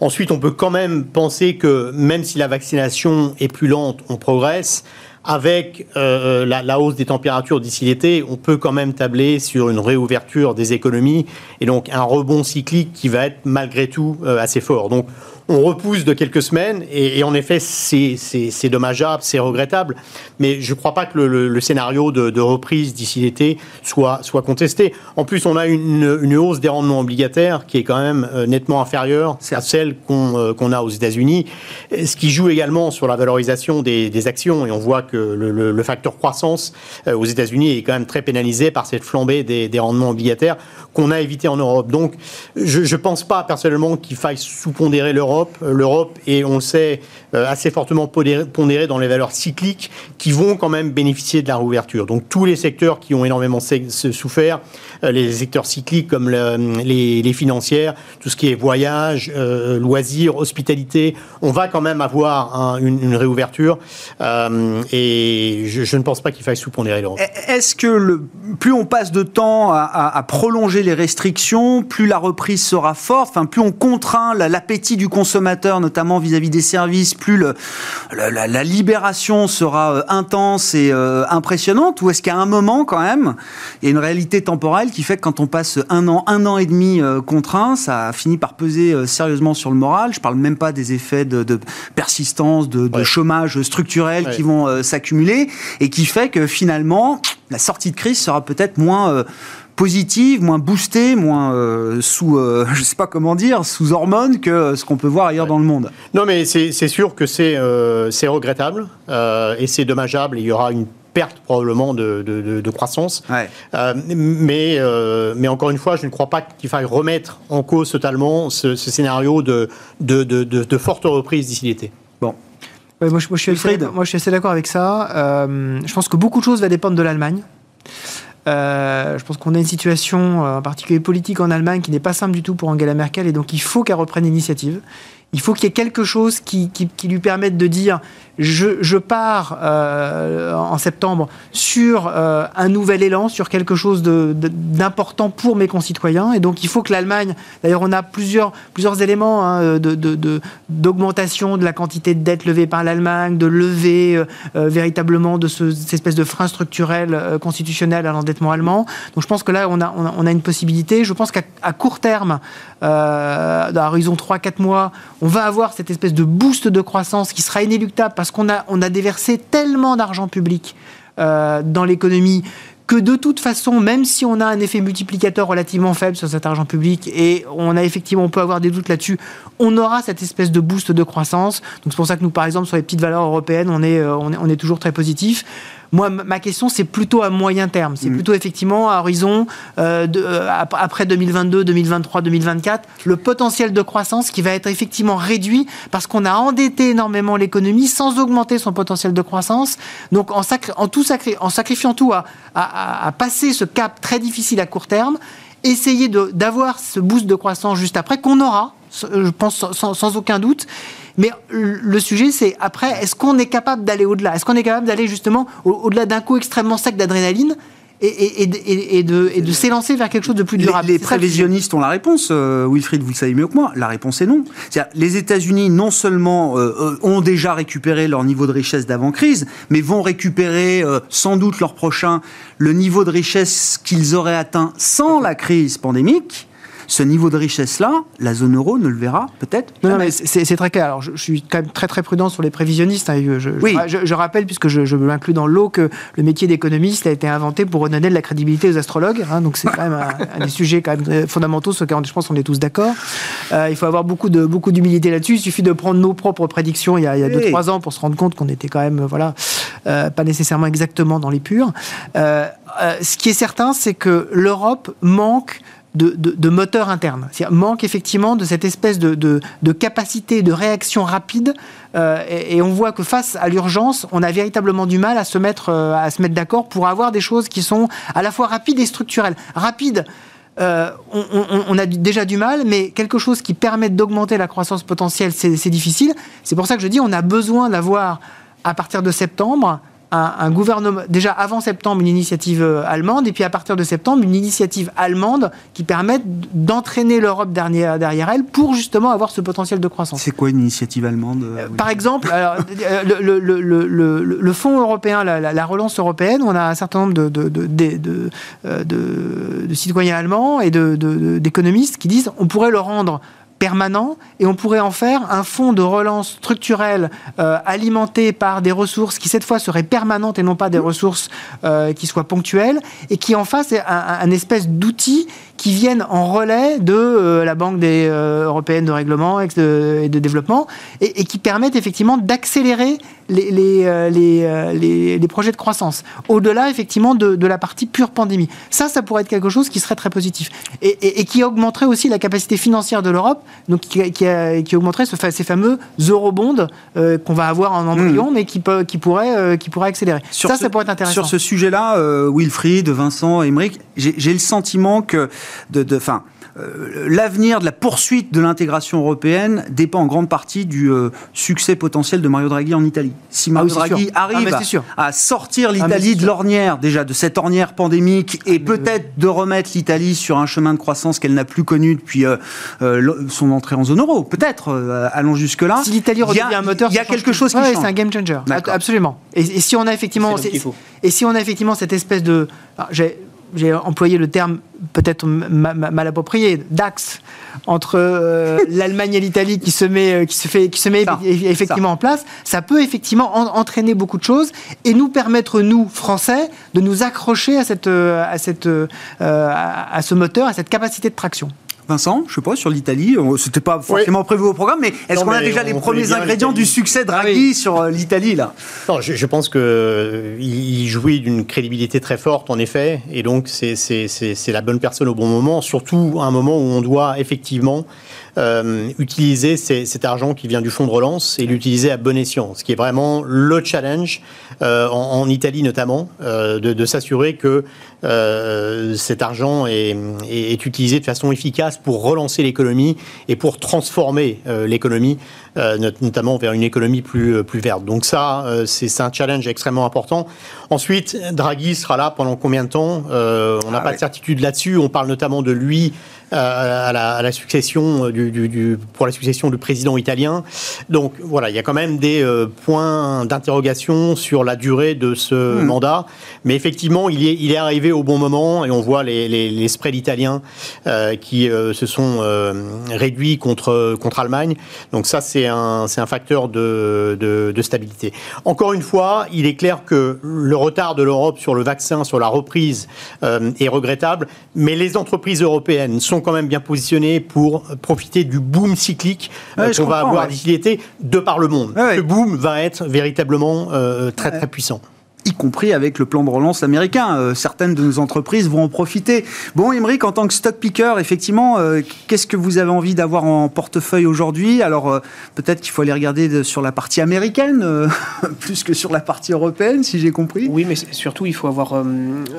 Ensuite, on peut quand même penser que même si la vaccination est plus lente, on progresse. Avec euh, euh, la, hausse des températures d'ici l'été, on peut quand même tabler sur une réouverture des économies et donc un rebond cyclique qui va être malgré tout assez fort. Donc on repousse de quelques semaines et, en effet c'est dommageable, c'est regrettable, mais je ne crois pas que le, scénario de, reprise d'ici l'été soit, contesté. En plus, on a une, hausse des rendements obligataires qui est quand même euh, nettement inférieure à celle euh, qu'on a aux États-Unis, ce qui joue également sur la valorisation des, actions et on voit que le, facteur croissance euh, aux États-Unis est quand même très pénalisé par cette flambée des, des rendements obligataires qu'on a évité en Europe. Donc, je ne pense pas personnellement qu'il faille sous-pondérer l'Europe l'Europe. L'Europe est, on sait, assez fortement pondérée dans les valeurs cycliques qui vont quand même bénéficier de la réouverture. Donc tous les secteurs qui ont énormément souffert, les secteurs cycliques comme les, financières, tout ce qui est voyage, loisirs, hospitalité, on va quand même avoir une, réouverture. et je, ne pense pas qu'il faille sous-pondérer l'Europe. Est-ce que plus on passe de temps à, prolonger les restrictions, plus la reprise sera forte, enfin plus on contraint l'appétit du consommateur, notamment vis-à-vis des services, plus le, la, libération sera euh, intense et euh, impressionnante, ou est-ce qu'à un moment quand même, il y a une réalité temporelle qui fait que quand on passe un an, un an et demi euh, contraint, ça finit par peser sérieusement sur le moral. Je parle même pas des effets de, persistance, de, chômage structurel qui vont s'accumuler et qui fait que finalement la sortie de crise sera peut-être moins positive, moins boostée, moins euh, sous, euh, je sais pas comment dire, sous hormones que ce qu'on peut voir ailleurs dans le monde. Non, mais c'est sûr que c'est c'est regrettable et c'est dommageable. Il y aura une perte probablement de, croissance. mais, mais encore une fois, je ne crois pas qu'il faille remettre en cause totalement ce, ce scénario de, de, forte reprise d'ici l'été. Bon, moi, je, suis assez, d'accord avec ça. Euh, je pense que beaucoup de choses vont dépendre de l'Allemagne. Euh, je pense qu'on a une situation, euh, en particulier politique en Allemagne, qui n'est pas simple du tout pour Angela Merkel, et donc il faut qu'elle reprenne l'initiative. Il faut qu'il y ait quelque chose qui, lui permette de dire je, pars euh, en septembre sur euh, un nouvel élan, sur quelque chose d'important pour mes concitoyens. Et donc il faut que l'Allemagne, d'ailleurs on a plusieurs, plusieurs éléments hein, d'augmentation de, la quantité de dette levée par l'Allemagne, de lever euh, véritablement de ce, cette espèce de frein structurel constitutionnel à l'endettement allemand. Donc je pense que là on a, une possibilité. Je pense qu'à court terme, à horizon 3-4 mois, on va avoir cette espèce de boost de croissance qui sera inéluctable parce qu'on a, on a déversé tellement d'argent public euh, dans l'économie que de toute façon, même si on a un effet multiplicateur relativement faible sur cet argent public, et on a effectivement, on peut avoir des doutes là-dessus, on aura cette espèce de boost de croissance. Donc c'est pour ça que nous, par exemple, sur les petites valeurs européennes, on est, euh, on est, on est toujours très positif. Moi, ma question, c'est plutôt à moyen terme. C'est mm. plutôt effectivement à horizon euh, de, euh, après 2022, 2023, 2024, le potentiel de croissance qui va être effectivement réduit parce qu'on a endetté énormément l'économie sans augmenter son potentiel de croissance. Donc, en, en, tout en sacrifiant tout à, à, passer ce cap très difficile à court terme, essayer d'avoir ce boost de croissance juste après qu'on aura, je pense sans, sans aucun doute. Mais le sujet, c'est après, est-ce qu'on est capable d'aller au-delà? Est-ce qu'on est capable d'aller justement au-delà d'un coup extrêmement sec d'adrénaline et, et, de, de s'élancer vers quelque chose de plus durable? Les, prévisionnistes ont la réponse, euh, Wilfried, vous le savez mieux que moi. La réponse est non. les États-Unis, non seulement euh, euh, ont déjà récupéré leur niveau de richesse d'avant-crise, mais vont récupérer sans doute leur prochain le niveau de richesse qu'ils auraient atteint sans la crise pandémique ce niveau de richesse-là, la zone euro ne le verra peut-être Non, mais c'est très clair. Alors, je, suis quand même très très prudent sur les prévisionnistes. Hein. Je, oui. je, rappelle, puisque je, je m'inclus dans l'eau, que le métier d'économiste a été inventé pour redonner de la crédibilité aux astrologues. Hein. donc c'est quand même un, des sujets quand même fondamentaux sur lesquels je pense qu'on est tous d'accord. Euh, il faut avoir beaucoup de beaucoup d'humilité là-dessus. Il suffit de prendre nos propres prédictions il y a 2-3 ans pour se rendre compte qu'on était quand même voilà euh, pas nécessairement exactement dans les purs. Euh, ce qui est certain, c'est que l'Europe manque de, de, moteur interne. manque effectivement de cette espèce de, de capacité de réaction rapide. Euh, et, on voit que face à l'urgence, on a véritablement du mal à se mettre, euh, mettre d'accord pour avoir des choses qui sont à la fois rapides et structurelles. Rapide. Euh, on, on, a déjà du mal, mais quelque chose qui permet d'augmenter la croissance potentielle, c'est difficile. C'est pour ça que je dis on a besoin d'avoir, à partir de septembre, un, gouvernement, déjà avant septembre, une initiative euh, allemande, et puis à partir de septembre, une initiative allemande qui permette d'entraîner l'Europe derrière, derrière elle pour justement avoir ce potentiel de croissance. C'est quoi une initiative allemande euh, Par exemple, alors, le, le, le, le, Fonds européen, la, relance européenne, on a un certain nombre de, de, de, euh, de citoyens allemands et d'économistes qui disent on pourrait le rendre permanent et on pourrait en faire un fonds de relance structurel euh, alimenté par des ressources qui cette fois seraient permanentes et non pas des ressources euh, qui soient ponctuelles et qui en face est un, espèce d'outil qui viennent en relais de la Banque des, européenne de règlement et de, développement et, qui permettent effectivement d'accélérer les, les, les, projets de croissance, au-delà effectivement de, la partie pure pandémie. Ça, ça pourrait être quelque chose qui serait très positif et, qui augmenterait aussi la capacité financière de l'Europe, donc qui, qui, augmenterait ce, ces fameux eurobonds qu'on va avoir en embryon, hmm. mais qui, peut, qui, pourrait, qui pourrait accélérer. Sur ça, ça pourrait être intéressant. Sur ce sujet-là, Wilfried, Vincent, Émeric, j'ai le sentiment que, de, de, fin, euh, l'avenir de la poursuite de l'intégration européenne dépend en grande partie du euh, succès potentiel de Mario Draghi en Italie. Si Mario ah Draghi ah, arrive à, sortir ah, l'Italie de l'ornière, déjà de cette ornière pandémique, et peut-être de remettre l'Italie sur un chemin de croissance qu'elle n'a plus connu depuis euh, son entrée en zone euro, peut-être, allons jusque-là. Si l'Italie redevient un moteur, il y a quelque chose qui change. C'est un game changer, absolument. Et, et, si on a effectivement, et si on a effectivement cette espèce de, j'ai employé le terme peut-être mal approprié, d'axe entre euh, l'Allemagne et l'Italie qui se met, euh, qui se fait, qui se met effectivement en place, ça peut effectivement entraîner beaucoup de choses et nous permettre nous Français de nous accrocher à cette, euh, à cette, à ce moteur, à cette capacité de traction. Vincent, je sais pas, sur l'Italie, c'était pas forcément prévu au programme, mais est-ce qu'on a déjà les premiers ingrédients du succès de Draghi ah sur euh, l'Italie là? Non, je, pense qu'il euh, jouit d'une crédibilité très forte en effet, et donc c'est la bonne personne au bon moment, surtout à un moment où on doit effectivement euh, utiliser cet argent qui vient du fonds de relance et l'utiliser à bon escient, ce qui est vraiment le challenge euh, en, Italie notamment, euh, de, s'assurer que cet argent est, est, utilisé de façon efficace pour relancer l'économie et pour transformer l'économie, notamment vers une économie plus, plus verte. Donc ça, c'est un challenge extrêmement important. Ensuite, Draghi sera là pendant combien de temps? On n'a ah pas de certitude là-dessus. On parle notamment de lui à la, succession du, pour la succession du président italien. Donc voilà, il y a quand même des euh, points d'interrogation sur la durée de ce hmm. mandat. Mais effectivement, il est, il est arrivé au bon moment et on voit les, les, spreads italiens euh, qui euh, se sont réduits contre, contre Allemagne. Donc ça, c'est un, un facteur de, de, de stabilité. Encore une fois, il est clair que le retard de l'Europe sur le vaccin, sur la reprise, est regrettable. Mais les entreprises européennes sont quand même bien positionnés pour profiter du boom cyclique euh, qu'on va avoir d'ici l'été de par le monde. Ce boom va être véritablement euh, très très puissant compris avec le plan de relance américain. Euh, certaines de nos entreprises vont en profiter. Bon, Émeric, en tant que stock picker, effectivement, euh, qu'est-ce que vous avez envie d'avoir en portefeuille aujourd'hui? Alors, euh, peut-être qu'il faut aller regarder sur la partie américaine, plus que sur la partie européenne, si j'ai compris. Oui, mais surtout, il faut avoir...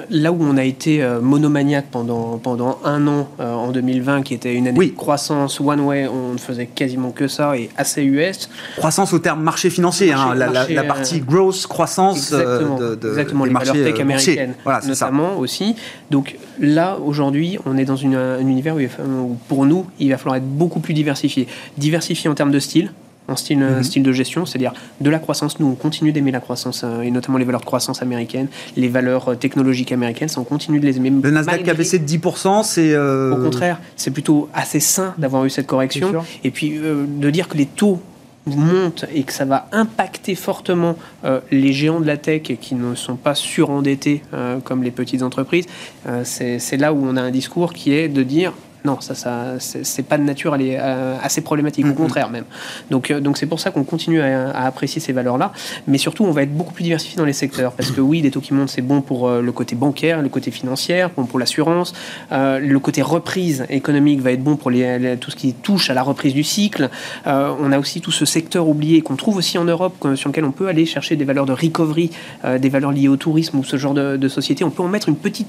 là où on a été monomaniaque pendant, pendant un an en 2020, qui était une année de croissance one way, on ne faisait quasiment que ça, et assez US. Croissance au terme marché financier, hein, la, partie growth, croissance... Exactement, les valeurs tech euh, américaines, notamment aussi. Donc là, aujourd'hui, on est dans une, un univers où, pour nous, il va falloir être beaucoup plus diversifié. Diversifié en termes de style, en style, mhm. style de gestion, c'est-à-dire de la croissance. Nous, on continue d'aimer la croissance, euh, et notamment les valeurs de croissance américaines, les valeurs euh, technologiques américaines, on continue de les aimer. Le Nasdaq a baissé de 10%, c'est... Au contraire, c'est plutôt assez sain d'avoir eu cette correction. Et puis de dire que les taux monte et que ça va impacter fortement euh, les géants de la tech qui ne sont pas surendettés euh, comme les petites entreprises, euh, c'est là où on a un discours qui est de dire non, ça, ça c'est pas de nature elle est euh, assez problématique, au mm-hmm. contraire même. Donc, euh, donc c'est pour ça qu'on continue à, apprécier ces valeurs-là, mais surtout on va être beaucoup plus diversifié dans les secteurs, parce que oui, des taux qui montent, c'est bon pour euh, le côté bancaire, le côté financier, bon pour l'assurance, le côté reprise économique va être bon pour les, tout ce qui touche à la reprise du cycle. on a aussi tout ce secteur oublié qu'on trouve aussi en Europe, sur lequel on peut aller chercher des valeurs de recovery, des valeurs liées au tourisme ou ce genre de, société. On peut en mettre une petite,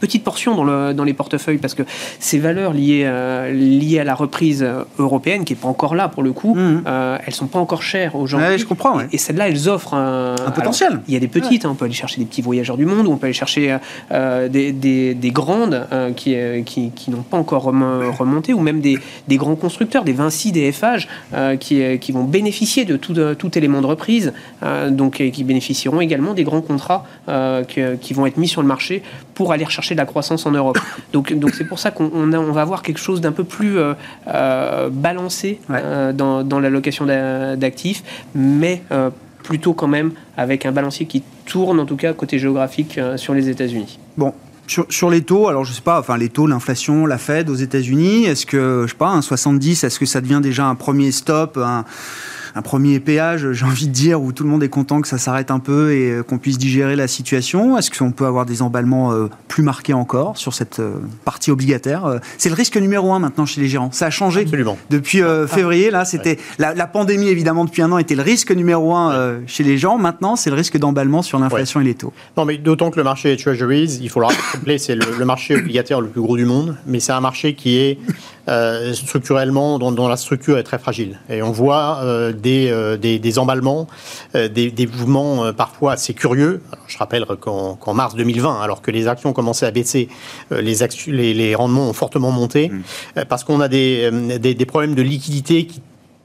petite portion dans, le, dans les portefeuilles, parce que ces valeurs liées, euh, liées à la reprise euh, européenne, qui n'est pas encore là pour le coup, mhm. euh, elles sont pas encore chères aujourd'hui. je comprends. Et, celles-là, elles offrent un, potentiel. Il y a des petites, hein, on peut aller chercher des petits voyageurs du monde, ou on peut aller chercher des, des, grandes qui, qui, qui n'ont pas encore remonté, ou même des, des, grands constructeurs, des Vinci, des FH, qui, qui vont bénéficier de tout, tout élément de reprise, donc qui bénéficieront également des grands contrats qui vont être mis sur le marché pour aller rechercher de la croissance en Europe. Donc, donc c'est pour ça qu'on on va avoir quelque chose d'un peu plus euh, euh, balancé euh, dans, dans l'allocation d'actifs, mais plutôt quand même avec un balancier qui tourne, en tout cas côté géographique, sur les États-Unis. Bon, Sur, les taux, alors je sais pas, enfin les taux, l'inflation, la Fed aux États-Unis, est-ce que, je sais pas, un 70, est-ce que ça devient déjà un premier stop, un, un premier péage, j'ai envie de dire, où tout le monde est content que ça s'arrête un peu et euh, qu'on puisse digérer la situation Est-ce qu'on peut avoir des emballements euh, plus marqués encore sur cette euh, partie obligataire C'est le risque numéro un maintenant chez les gérants. Ça a changé Absolument. depuis février. Là, c'était la, pandémie évidemment depuis un an était le risque numéro un chez les gens. Maintenant, c'est le risque d'emballement sur l'inflation et les taux. Non, mais d'autant que le marché Treasuries, il faut le rappeler, c'est le, marché obligataire le plus gros du monde, mais c'est un marché qui est structurellement dont, la structure est très fragile. Et on voit euh, des, des, emballements, euh, des, mouvements euh, parfois assez curieux. je rappelle qu'en mars 2020, alors que les actions commençaient à baisser, les, les, rendements ont fortement monté, mmh. parce qu'on a des, problèmes de liquidité qui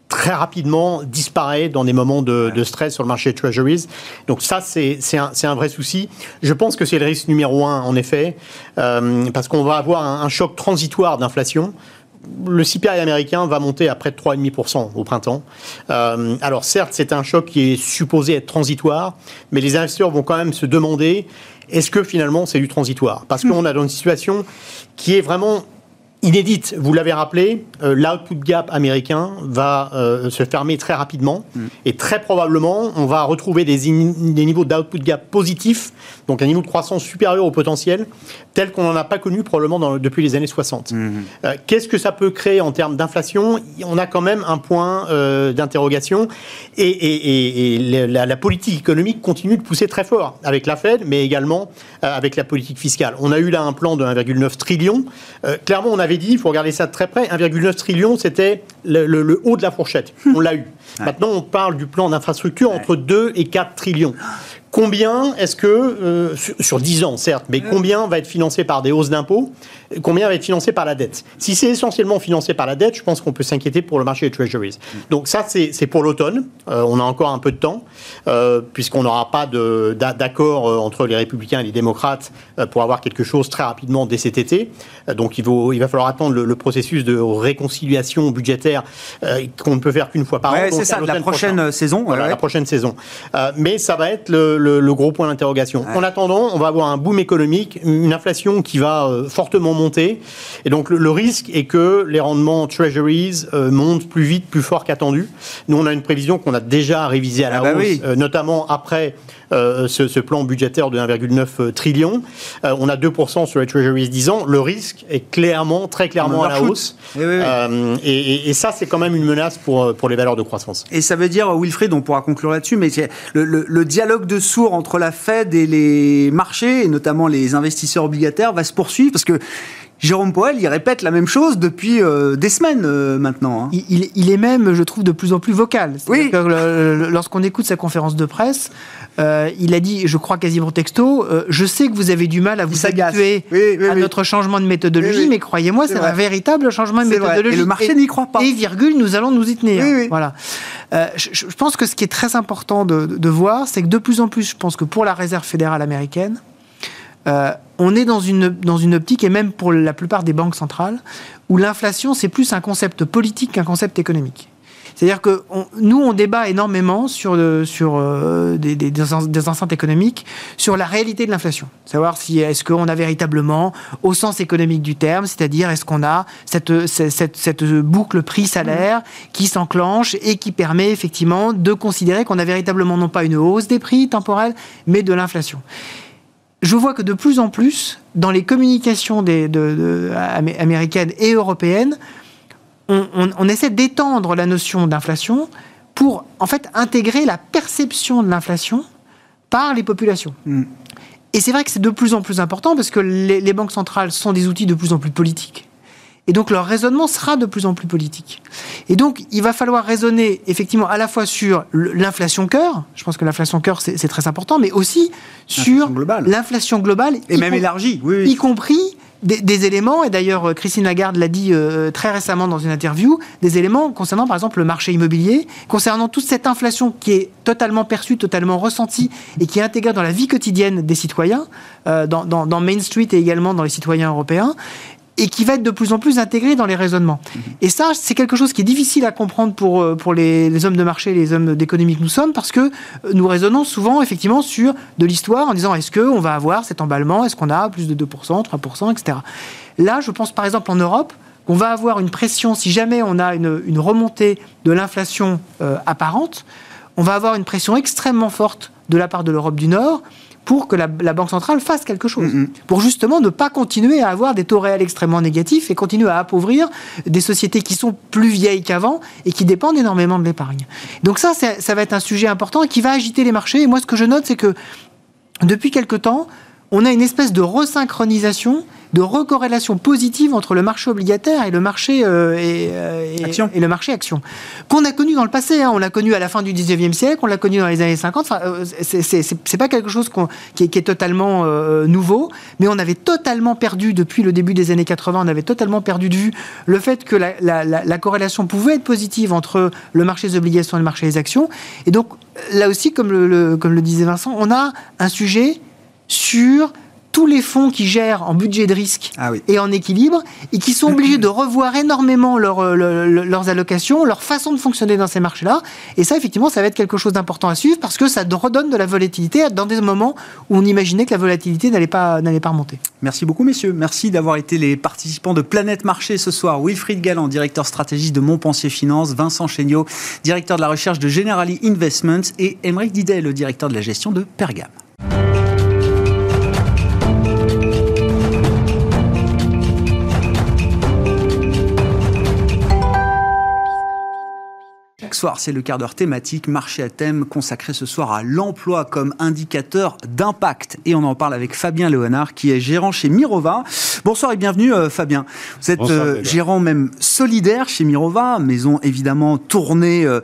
très rapidement disparaît dans des moments de, stress sur le marché Treasuries. Donc ça, c'est un, un, vrai souci. Je pense que c'est le risque numéro un, en effet, parce qu'on va avoir un choc transitoire d'inflation le CPI américain va monter à près de 3,5% au printemps. Euh, alors certes, c'est un choc qui est supposé être transitoire, mais les investisseurs vont quand même se demander est-ce que finalement c'est du transitoire? Parce qu'on a dans une situation qui est vraiment inédite. Vous l'avez rappelé, euh, l'output gap américain va euh, se fermer très rapidement mm. et très probablement on va retrouver des, des niveaux d'output gap positifs, donc un niveau de croissance supérieur au potentiel, tel qu'on n'en a pas connu probablement dans, depuis les années 60. Mm. Euh, qu'est-ce que ça peut créer en termes d'inflation? On a quand même un point d'interrogation et, et, et la, la, politique économique continue de pousser très fort avec la Fed, mais également avec la politique fiscale. On a eu là un plan de 1,9 trillion. clairement, on avait dit, il faut regarder ça de très près, 1,9 trillion, c'était le, haut de la fourchette. On l'a eu. Maintenant, on parle du plan d'infrastructure entre 2 et 4 trillions. Combien est-ce que, euh, sur, 10 ans certes, mais combien va être financé par des hausses d'impôts Combien va être financé par la dette Si c'est essentiellement financé par la dette, je pense qu'on peut s'inquiéter pour le marché des treasuries. Donc ça, c'est pour l'automne. Euh, on a encore un peu de temps, euh, puisqu'on n'aura pas d'accord entre les républicains et les démocrates pour avoir quelque chose très rapidement dès cet été. donc il, il va falloir attendre le, processus de réconciliation budgétaire qu'on ne peut faire qu'une fois par an. C'est ça, la prochaine saison. Voilà, la prochaine saison. mais ça va être le le, gros point d'interrogation. En attendant, on va avoir un boom économique, une inflation qui va euh, fortement Et donc, le, risque est que les rendements treasuries euh, montent plus vite, plus fort qu'attendu. Nous, on a une prévision qu'on a déjà révisée à la ah bah hausse, euh, notamment après ce, plan budgétaire de 1,9 trillion. on a 2% sur les treasuries 10 ans. Le risque est clairement, très clairement à la hausse. Et, ça, c'est quand même une menace pour, pour les valeurs de croissance. Et ça veut dire, Wilfried, on pourra conclure là-dessus, mais le, le dialogue de sourd entre la Fed et les marchés, et notamment les investisseurs obligataires, va se poursuivre parce que Jérôme Powell, il répète la même chose depuis euh, des semaines euh, maintenant. Hein. Il, est même, je trouve, de plus en plus vocal. Oui. Lorsqu'on écoute sa conférence de presse, euh, il a dit, je crois quasiment texto, je sais que vous avez du mal à vous habituer à notre changement de méthodologie, mais croyez-moi, c'est un véritable changement de méthodologie. Et le marché n'y croit pas. Et virgule, nous allons nous y tenir. Voilà. Je, pense que ce qui est très important de, de voir, c'est que de plus en plus, je pense que pour la Réserve fédérale américaine, euh, on est dans une, dans une optique, et même pour la plupart des banques centrales, où l'inflation, c'est plus un concept politique qu'un concept économique. C'est-à-dire que nous, on débat énormément sur, sur euh, des, des, enceintes économiques, sur la réalité de l'inflation. Savoir si est-ce qu'on a véritablement, au sens économique du terme, c'est-à-dire est-ce qu'on a cette, cette, cette boucle prix-salaire qui s'enclenche et qui permet effectivement de considérer qu'on a véritablement non pas une hausse des prix temporels, mais de l'inflation je vois que de plus en plus, dans les communications des, américaines et européennes, on, essaie d'étendre la notion d'inflation pour en fait intégrer la perception de l'inflation par les populations. Mm. Et c'est vrai que c'est de plus en plus important parce que les banques centrales sont des outils de plus en plus politiques. Et donc leur raisonnement sera de plus en plus politique. Et donc il va falloir raisonner effectivement à la fois sur l'inflation cœur, je pense que l'inflation cœur c'est très important, mais aussi sur l'inflation globale. Et même élargie, Y compris des, éléments, et d'ailleurs Christine Lagarde l'a dit euh, très récemment dans une interview, des éléments concernant par exemple le marché immobilier, concernant toute cette inflation qui est totalement perçue, totalement ressentie et qui est intégrée dans la vie quotidienne des citoyens, euh, dans Main Street et également dans les citoyens européens et qui va être de plus en plus intégré dans les raisonnements. Mhm. Et ça, c'est quelque chose qui est difficile à comprendre pour, euh, pour les, hommes de marché, les hommes d'économie que nous sommes, parce que euh, nous raisonnons souvent effectivement sur de l'histoire en disant est-ce qu'on va avoir cet emballement, est-ce qu'on a plus de 2%, 3%, etc. Là, je pense par exemple en Europe, qu'on va avoir une pression, si jamais on a une, remontée de l'inflation euh, apparente, on va avoir une pression extrêmement forte de la part de l'Europe du Nord pour que la, Banque centrale fasse quelque chose. Mm-hmm. Pour justement ne pas continuer à avoir des taux réels extrêmement négatifs et continuer à appauvrir des sociétés qui sont plus vieilles qu'avant et qui dépendent énormément de l'épargne. Donc ça, ça va être un sujet important qui va agiter les marchés. Et moi, ce que je note, c'est que depuis quelque temps, on a une espèce de resynchronisation de recorrélation positive entre le marché obligataire et le marché euh, euh, et, action. et, le marché action qu'on a connu dans le passé. Hein. On l'a connu à la fin du 19e siècle, on l'a connu dans les années 50. Enfin, euh, c'est pas quelque chose qui, est, totalement nouveau, mais on avait totalement perdu depuis le début des années 80. On avait totalement perdu de vue le fait que la, la corrélation pouvait être positive entre le marché des obligations et le marché des actions. Et donc là aussi, comme le, comme le disait Vincent, on a un sujet sur tous les fonds qui gèrent en budget de risque ah et en équilibre et qui sont obligés de revoir énormément euh, leurs allocations, leur façon de fonctionner dans ces marchés-là. Et ça, effectivement, ça va être quelque chose d'important à suivre parce que ça redonne de la volatilité dans des moments où on imaginait que la volatilité n'allait pas, n'allait pas remonter. Merci beaucoup, messieurs. Merci d'avoir été les participants de Planète Marché ce soir. Wilfried Galland, directeur stratégiste de Montpensier Finance, Vincent Chéniaud, directeur de la recherche de Generali Investments et Émeric Didet, le directeur de la gestion de Pergame. soir, c'est le quart d'heure thématique, marché à thème, consacré ce soir à l'emploi comme indicateur d'impact. Et on en parle avec Fabien Léonard, qui est gérant chez Mirova. Bonsoir et bienvenue, euh, Fabien. Vous êtes euh, gérant même solidaire chez Mirova, maison évidemment tournée euh,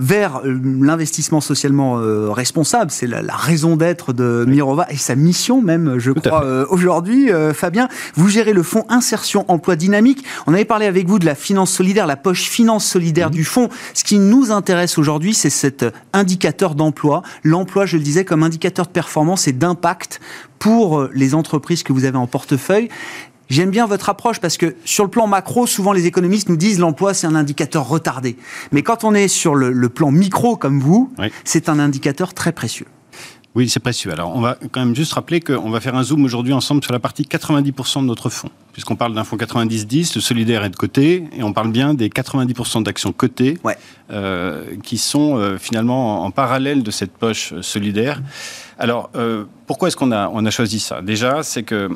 vers l'investissement socialement responsable. C'est la, raison d'être de Mirova et sa mission même, je crois, aujourd'hui. Fabien, vous gérez le fonds Insertion Emploi Dynamique. On avait parlé avec vous de la finance solidaire, la poche finance solidaire mmh. du fonds. Ce qui nous intéresse aujourd'hui, c'est cet indicateur d'emploi. L'emploi, je le disais, comme indicateur de performance et d'impact pour euh, les entreprises que vous avez en portefeuille. J'aime bien votre approche parce que sur le plan macro, souvent les économistes nous disent l'emploi c'est un indicateur retardé. Mais quand on est sur le, plan micro comme vous, c'est un indicateur très précieux. Oui, c'est précieux. Alors, on va quand même juste rappeler qu'on va faire un zoom aujourd'hui ensemble sur la partie 90% de notre fonds. Puisqu'on parle d'un fonds 90-10, le solidaire est de côté, et on parle bien des 90% d'actions cotées, euh, qui sont euh, finalement en, parallèle de cette poche solidaire. Alors, euh, pourquoi est-ce qu'on a, on a choisi ça? Déjà, c'est que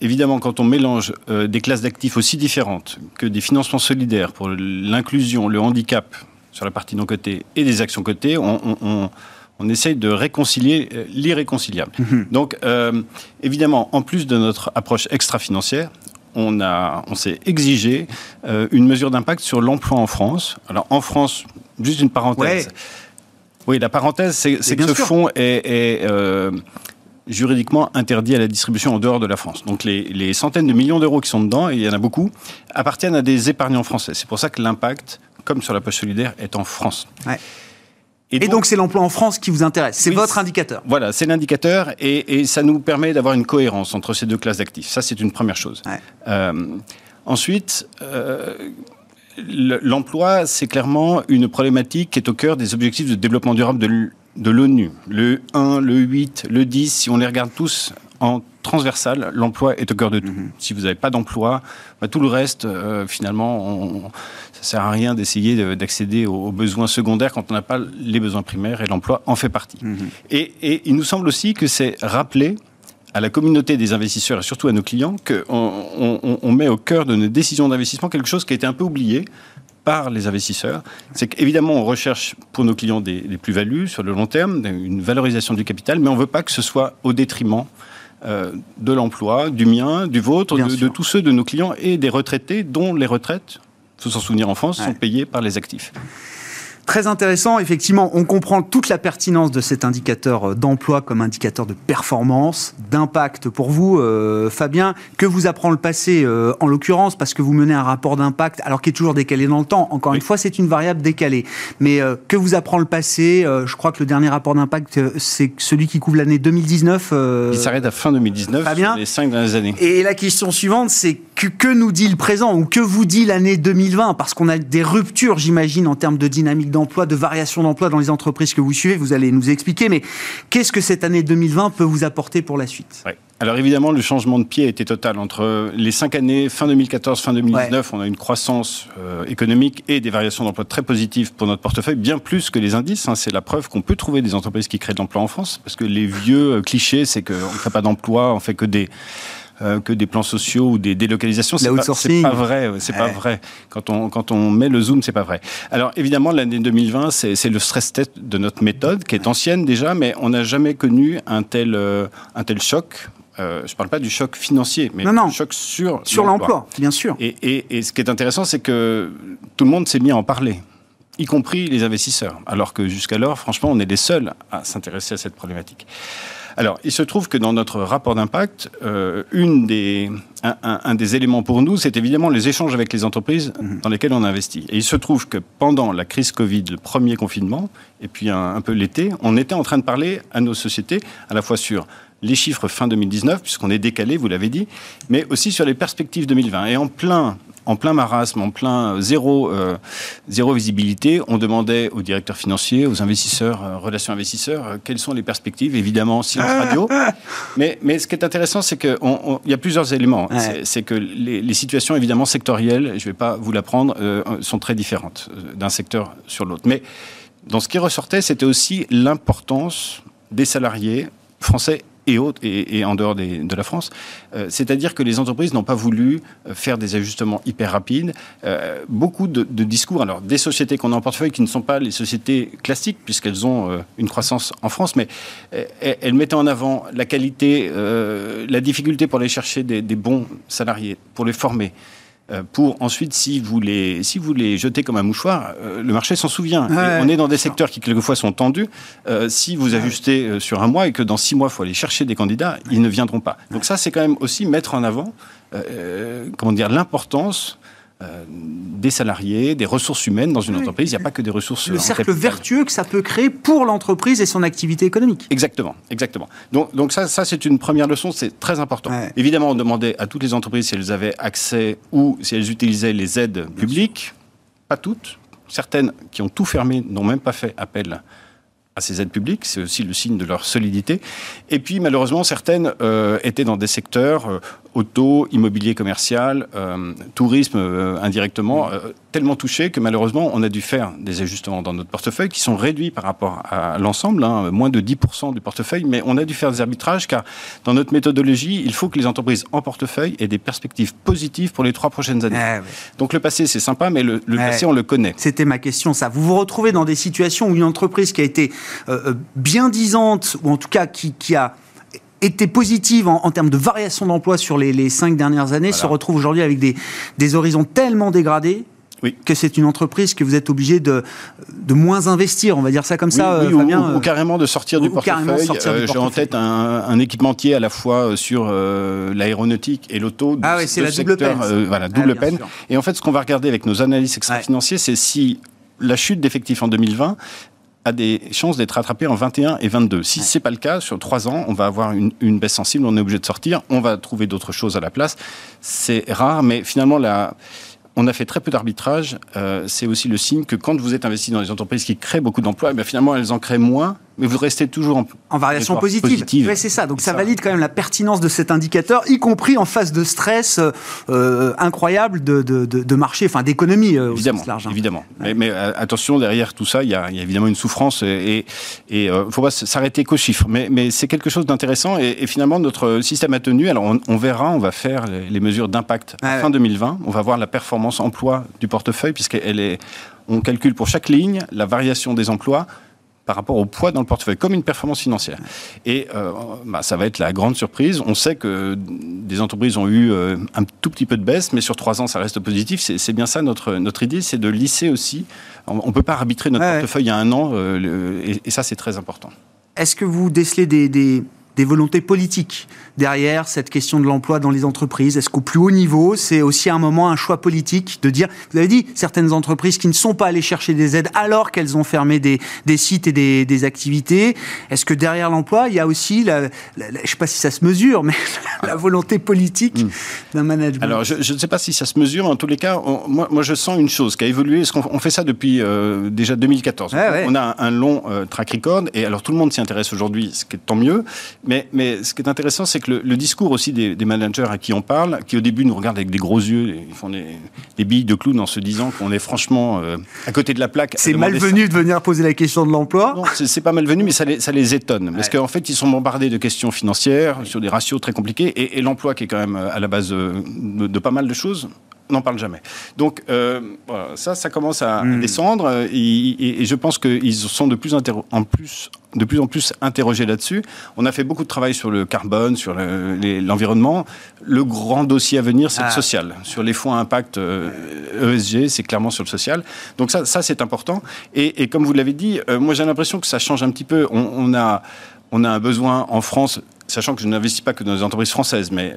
Évidemment, quand on mélange des classes d'actifs aussi différentes que des financements solidaires pour l'inclusion, le handicap sur la partie non cotée et des actions cotées, on, on essaye de réconcilier euh, l'irréconciliable. Mhm. Donc, euh, évidemment, en plus de notre approche extra-financière, on, a, on s'est exigé euh, une mesure d'impact sur l'emploi en France. Alors, en France, juste une parenthèse. Oui, la parenthèse, c'est, que ce fonds est, juridiquement interdit à la distribution en dehors de la France. Donc les, les centaines de millions d'euros qui sont dedans, et il y en a beaucoup, appartiennent à des épargnants français. C'est pour ça que l'impact, comme sur la poche solidaire, est en France. Ouais. Et, donc, c'est l'emploi en France qui vous intéresse. C'est votre indicateur. Voilà, c'est l'indicateur et, ça nous permet d'avoir une cohérence entre ces deux classes d'actifs. Ça, c'est une première chose. Euh, ensuite, euh, l'emploi, c'est clairement une problématique qui est au cœur des objectifs de développement durable de l'ONU. Le 1, le 8, le 10, si on les regarde tous en transversal, l'emploi est au cœur de tout. Mhm. Si vous n'avez pas d'emploi, bah, tout le reste, euh, finalement, on, ça sert à rien d'essayer d'accéder aux, besoins secondaires quand on n'a pas les besoins primaires et l'emploi en fait partie. Mhm. Et, il nous semble aussi que c'est rappeler à la communauté des investisseurs et surtout à nos clients qu'on on, met au cœur de nos décisions d'investissement quelque chose qui a été un peu oublié par les investisseurs. C'est qu'évidemment, on recherche pour nos clients des, plus-values sur le long terme, une valorisation du capital, mais on ne veut pas que ce soit au détriment euh, de l'emploi, du mien, du vôtre, de, de, tous ceux de nos clients et des retraités dont les retraites faut s'en souvenir en France, sont payés par les actifs. Très intéressant, effectivement, on comprend toute la pertinence de cet indicateur euh, d'emploi comme indicateur de performance, d'impact pour vous, euh, Fabien. Que vous apprend le passé, euh, en l'occurrence, parce que vous menez un rapport d'impact, alors qu'il est toujours décalé dans le temps. Encore une fois, c'est une variable décalée. Mais que vous apprend le passé Je crois que le dernier rapport d'impact, c'est celui qui couvre l'année 2019. Il s'arrête à fin 2019, Fabien. les cinq dernières années. Et la question suivante, c'est que, que nous dit le présent ou que vous dit l'année 2020 Parce qu'on a des ruptures, j'imagine, en termes de dynamique d'emploi, de variation d'emploi dans les entreprises que vous suivez. Vous allez nous expliquer. Mais qu'est-ce que cette année 2020 peut vous apporter pour la suite? Alors évidemment, le changement de pied a été total. Entre les cinq années, fin 2014, fin 2019, on a une croissance euh, économique et des variations d'emploi très positives pour notre portefeuille, bien plus que les indices. Hein. C'est la preuve qu'on peut trouver des entreprises qui créent de l'emploi en France, parce que les vieux euh, clichés, c'est qu'on ne crée pas d'emploi, on fait que des euh, que des plans sociaux ou des délocalisations. C'est pas, pas, vrai. C'est pas vrai. Quand on quand on met le zoom, c'est pas vrai. Alors évidemment, l'année 2020, c'est le stress test de notre méthode, qui est ancienne déjà, mais on n'a jamais connu un tel euh, un tel choc. Euh, je ne parle pas du choc financier, mais du choc sur sur l'emploi, bien sûr. Et, et, et ce qui est intéressant, c'est que tout le monde s'est mis à en parler y compris les investisseurs, alors que jusqu'alors, franchement, on est les seuls à s'intéresser à cette problématique. Alors, il se trouve que dans notre rapport d'impact, euh, une des, un, des éléments pour nous, c'est évidemment les échanges avec les entreprises mhm. dans lesquelles on investit. Et il se trouve que pendant la crise Covid, le premier confinement, et puis un, peu l'été, on était en train de parler à nos sociétés, à la fois sur les chiffres fin 2019, puisqu'on est décalé, vous l'avez dit, mais aussi sur les perspectives 2020. Et en plein en plein marasme, en plein zéro, euh, zéro visibilité, on demandait aux directeurs financiers, aux investisseurs, euh, relations investisseurs, euh, quelles sont les perspectives. Évidemment, silence radio. mais, mais ce qui est intéressant, c'est qu'il y a plusieurs éléments. C'est que les, situations, évidemment, sectorielles, je ne vais pas vous l'apprendre, sont très différentes d'un secteur sur l'autre. Mais dans ce qui ressortait, c'était aussi l'importance des salariés français et, autres, et, en dehors de la France. Euh, c'est-à-dire que les entreprises n'ont pas voulu euh, faire des ajustements hyper rapides. Euh, beaucoup de, discours, alors des sociétés qu'on a en portefeuille qui ne sont pas les sociétés classiques, puisqu'elles ont une croissance en France, mais elles mettaient en avant la qualité, la difficulté pour aller chercher des bons salariés, pour les former. Euh, pour ensuite, si vous les, si vous les jetez comme un mouchoir, euh, le marché s'en souvient. on est dans des secteurs qui quelquefois sont tendus. Euh, si vous ajustez sur un mois et que dans six mois, il faut aller chercher des candidats, ils ne viendront pas. Donc ça, c'est quand même aussi mettre en avant, comment dire, l'importance euh, des salariés, des ressources humaines dans une entreprise. Il n'y a pas que des ressources. Le cercle vertueux que ça peut créer pour l'entreprise et son activité économique. Exactement, exactement. Donc, donc ça, ça c'est une première leçon, c'est très important. Évidemment, on demandait à toutes les entreprises si elles avaient accès ou si elles utilisaient les aides publiques. Pas toutes. Certaines qui ont tout fermé n'ont même pas fait appel à ces aides publiques, c'est aussi le signe de leur solidité. Et puis malheureusement, certaines euh, étaient dans des secteurs euh, auto, immobilier commercial, euh, tourisme indirectement, tellement touchés que malheureusement, on a dû faire des ajustements dans notre portefeuille qui sont réduits par rapport à l'ensemble, hein, moins de 10% du portefeuille, mais on a dû faire des arbitrages car dans notre méthodologie, il faut que les entreprises en portefeuille aient des perspectives positives pour les trois prochaines années. Ah Donc le passé, c'est sympa, mais le, passé, on le connaît. C'était ma question, ça. Vous vous retrouvez dans des situations où une entreprise qui a été euh, euh, bien disante, ou en tout cas qui, a été positive en, termes de variation d'emploi sur les, cinq dernières années, se retrouve aujourd'hui avec des, des horizons tellement dégradés oui. que c'est une entreprise que vous êtes obligé de, de moins investir, on va dire ça comme ça, oui, Fabien, ou, carrément de sortir du portefeuille. Euh, j'ai en tête un, équipementier à la fois sur l'aéronautique et l'auto. Ah oui, c'est la double peine. voilà, ah, double peine. Et en fait, ce qu'on va regarder avec nos analyses extra-financiers, c'est si la chute d'effectifs en 2020 a des chances d'être rattrapé en 21 et 22. Si ce n'est pas le cas, sur trois ans, on va avoir une, une, baisse sensible, on est obligé de sortir, on va trouver d'autres choses à la place. C'est rare, mais finalement, la, on a fait très peu d'arbitrage. Euh, c'est aussi le signe que quand vous êtes investi dans des entreprises qui créent beaucoup d'emplois, eh finalement, elles en créent moins mais vous restez toujours en, en variation positive. Oui, c'est ça. Donc ça, valide quand même la pertinence de cet indicateur, y compris en phase de stress euh, incroyable de, de, de, marché, enfin d'économie euh, évidemment, large, hein. Évidemment. Mais, mais, euh, attention, derrière tout ça, il y a, il y a évidemment une souffrance et il et, faut pas s'arrêter qu'aux chiffres. Mais, mais c'est quelque chose d'intéressant et, finalement notre système a tenu. Alors on, verra, on va faire les, mesures d'impact fin 2020. On va voir la performance emploi du portefeuille puisqu'elle est on calcule pour chaque ligne la variation des emplois par rapport au poids dans le portefeuille, comme une performance financière. Et euh, bah, ça va être la grande surprise. On sait que des entreprises ont eu euh, un tout petit peu de baisse, mais sur trois ans, ça reste positif. C'est bien ça notre, notre idée, c'est de lisser aussi. On ne peut pas arbitrer notre portefeuille il y a un an, et, et, ça, c'est très important. Est-ce que vous décelez des, des des volontés politiques derrière cette question de l'emploi dans les entreprises Est-ce qu'au plus haut niveau, c'est aussi un moment un choix politique de dire, vous avez dit, certaines entreprises qui ne sont pas allées chercher des aides alors qu'elles ont fermé des, des sites et des, des activités Est-ce que derrière l'emploi, il y a aussi, la, je ne sais pas si ça se mesure, mais la volonté politique hmm. d'un management? Alors, je, ne sais pas si ça se mesure. En tous les cas, moi, moi, je sens une chose qui a évolué. On, fait ça depuis euh, déjà 2014. On a un, long euh, track record et alors tout le monde s'y intéresse aujourd'hui, ce qui est tant mieux. Mais, mais ce qui est intéressant, c'est que le, discours aussi des, managers à qui on parle, qui au début nous regardent avec des gros yeux, ils font des, billes de clown en se disant qu'on est franchement euh, à côté de la plaque. C'est malvenu de venir poser la question de l'emploi Non, c'est pas malvenu, mais ça les, ça les étonne. Parce qu'en fait, ils sont bombardés de questions financières, sur des ratios très compliqués, et, l'emploi qui est quand même euh, à la base euh, de pas mal de choses, n'en parle jamais. Donc euh, ça, ça commence à hmm. descendre et, je pense qu'ils sont de plus, en plus, de plus en plus interrogés là-dessus. On a fait beaucoup de travail sur le carbone, sur l'environnement. Le, grand dossier à venir, c'est le ah. social. Sur les fonds à impact ESG, euh, e c'est clairement sur le social. Donc ça, ça c'est important. Et, comme vous l'avez dit, euh, moi j'ai l'impression que ça change un petit peu. On, a, on a un besoin en France sachant que je n'investis pas que dans les entreprises françaises, mais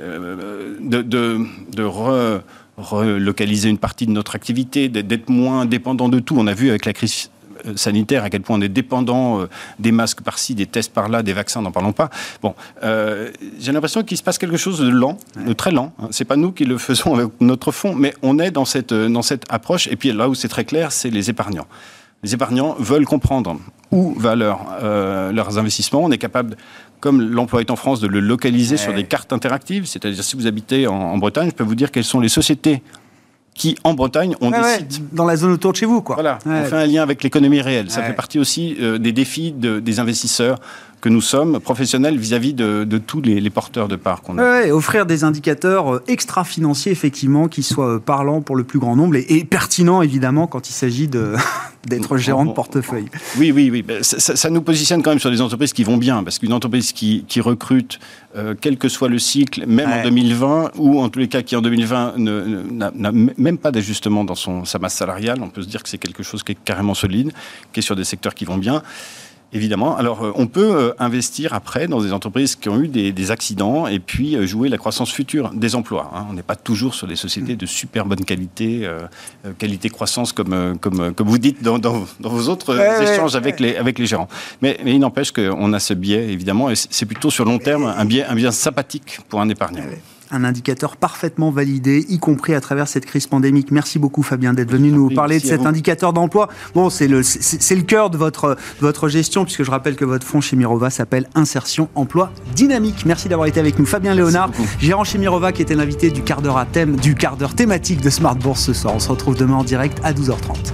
de, de, de re, relocaliser une partie de notre activité, d'être moins dépendant de tout. On a vu avec la crise euh, sanitaire à quel point on est dépendant euh, des masques par-ci, des tests par-là, des vaccins, n'en parlons pas. Bon, euh, j'ai l'impression qu'il se passe quelque chose de lent, de très lent. Hein. C'est pas nous qui le faisons avec notre fonds, mais on est dans cette, dans cette approche. Et puis là où c'est très clair, c'est les épargnants. Les épargnants veulent comprendre où va leurs investissements. On est capable comme l'emploi est en France, de le localiser sur des cartes interactives. C'est-à-dire, si vous habitez en, Bretagne, je peux vous dire quelles sont les sociétés qui, en Bretagne, ont des sites. Dans la zone autour de chez vous, quoi. Voilà, on fait un lien avec l'économie réelle. Ça fait partie aussi euh, des défis des investisseurs que nous sommes professionnels vis-à-vis de, tous les, porteurs de parts qu'on a. offrir des indicateurs euh, extra-financiers, effectivement, qui soient euh, parlants pour le plus grand nombre et, pertinents, évidemment, quand il s'agit d'être gérant de portefeuille. Oui, oui, oui. Ben, ça, nous positionne quand même sur des entreprises qui vont bien, parce qu'une entreprise qui, recrute, euh, quel que soit le cycle, même en 2020, ou en tous les cas qui en 2020 n'a même pas d'ajustement dans son, sa masse salariale, on peut se dire que c'est quelque chose qui est carrément solide, qui est sur des secteurs qui vont bien. Évidemment. Alors, euh, on peut euh, investir après dans des entreprises qui ont eu des, accidents et puis euh, jouer la croissance future des emplois. Hein. On n'est pas toujours sur des sociétés de super bonne qualité, qualité croissance comme, comme, comme vous dites dans, dans, vos autres échanges avec, les, avec les gérants. Mais, mais il n'empêche qu'on a ce biais, évidemment, et c'est plutôt sur long terme un biais, un biais sympathique pour un épargnant un indicateur parfaitement validé, y compris à travers cette crise pandémique. Merci beaucoup Fabien d'être venu nous parler de cet indicateur d'emploi. Bon, c'est le, c'est le cœur de votre, votre gestion, puisque je rappelle que votre fonds chez Mirova s'appelle Insertion Emploi Dynamique. Merci d'avoir été avec nous. Fabien Léonard, gérant chez Mirova, qui était l'invité du quart d'heure à thème, du quart d'heure thématique de Smart Bourse ce soir. On se retrouve demain en direct à 12h30.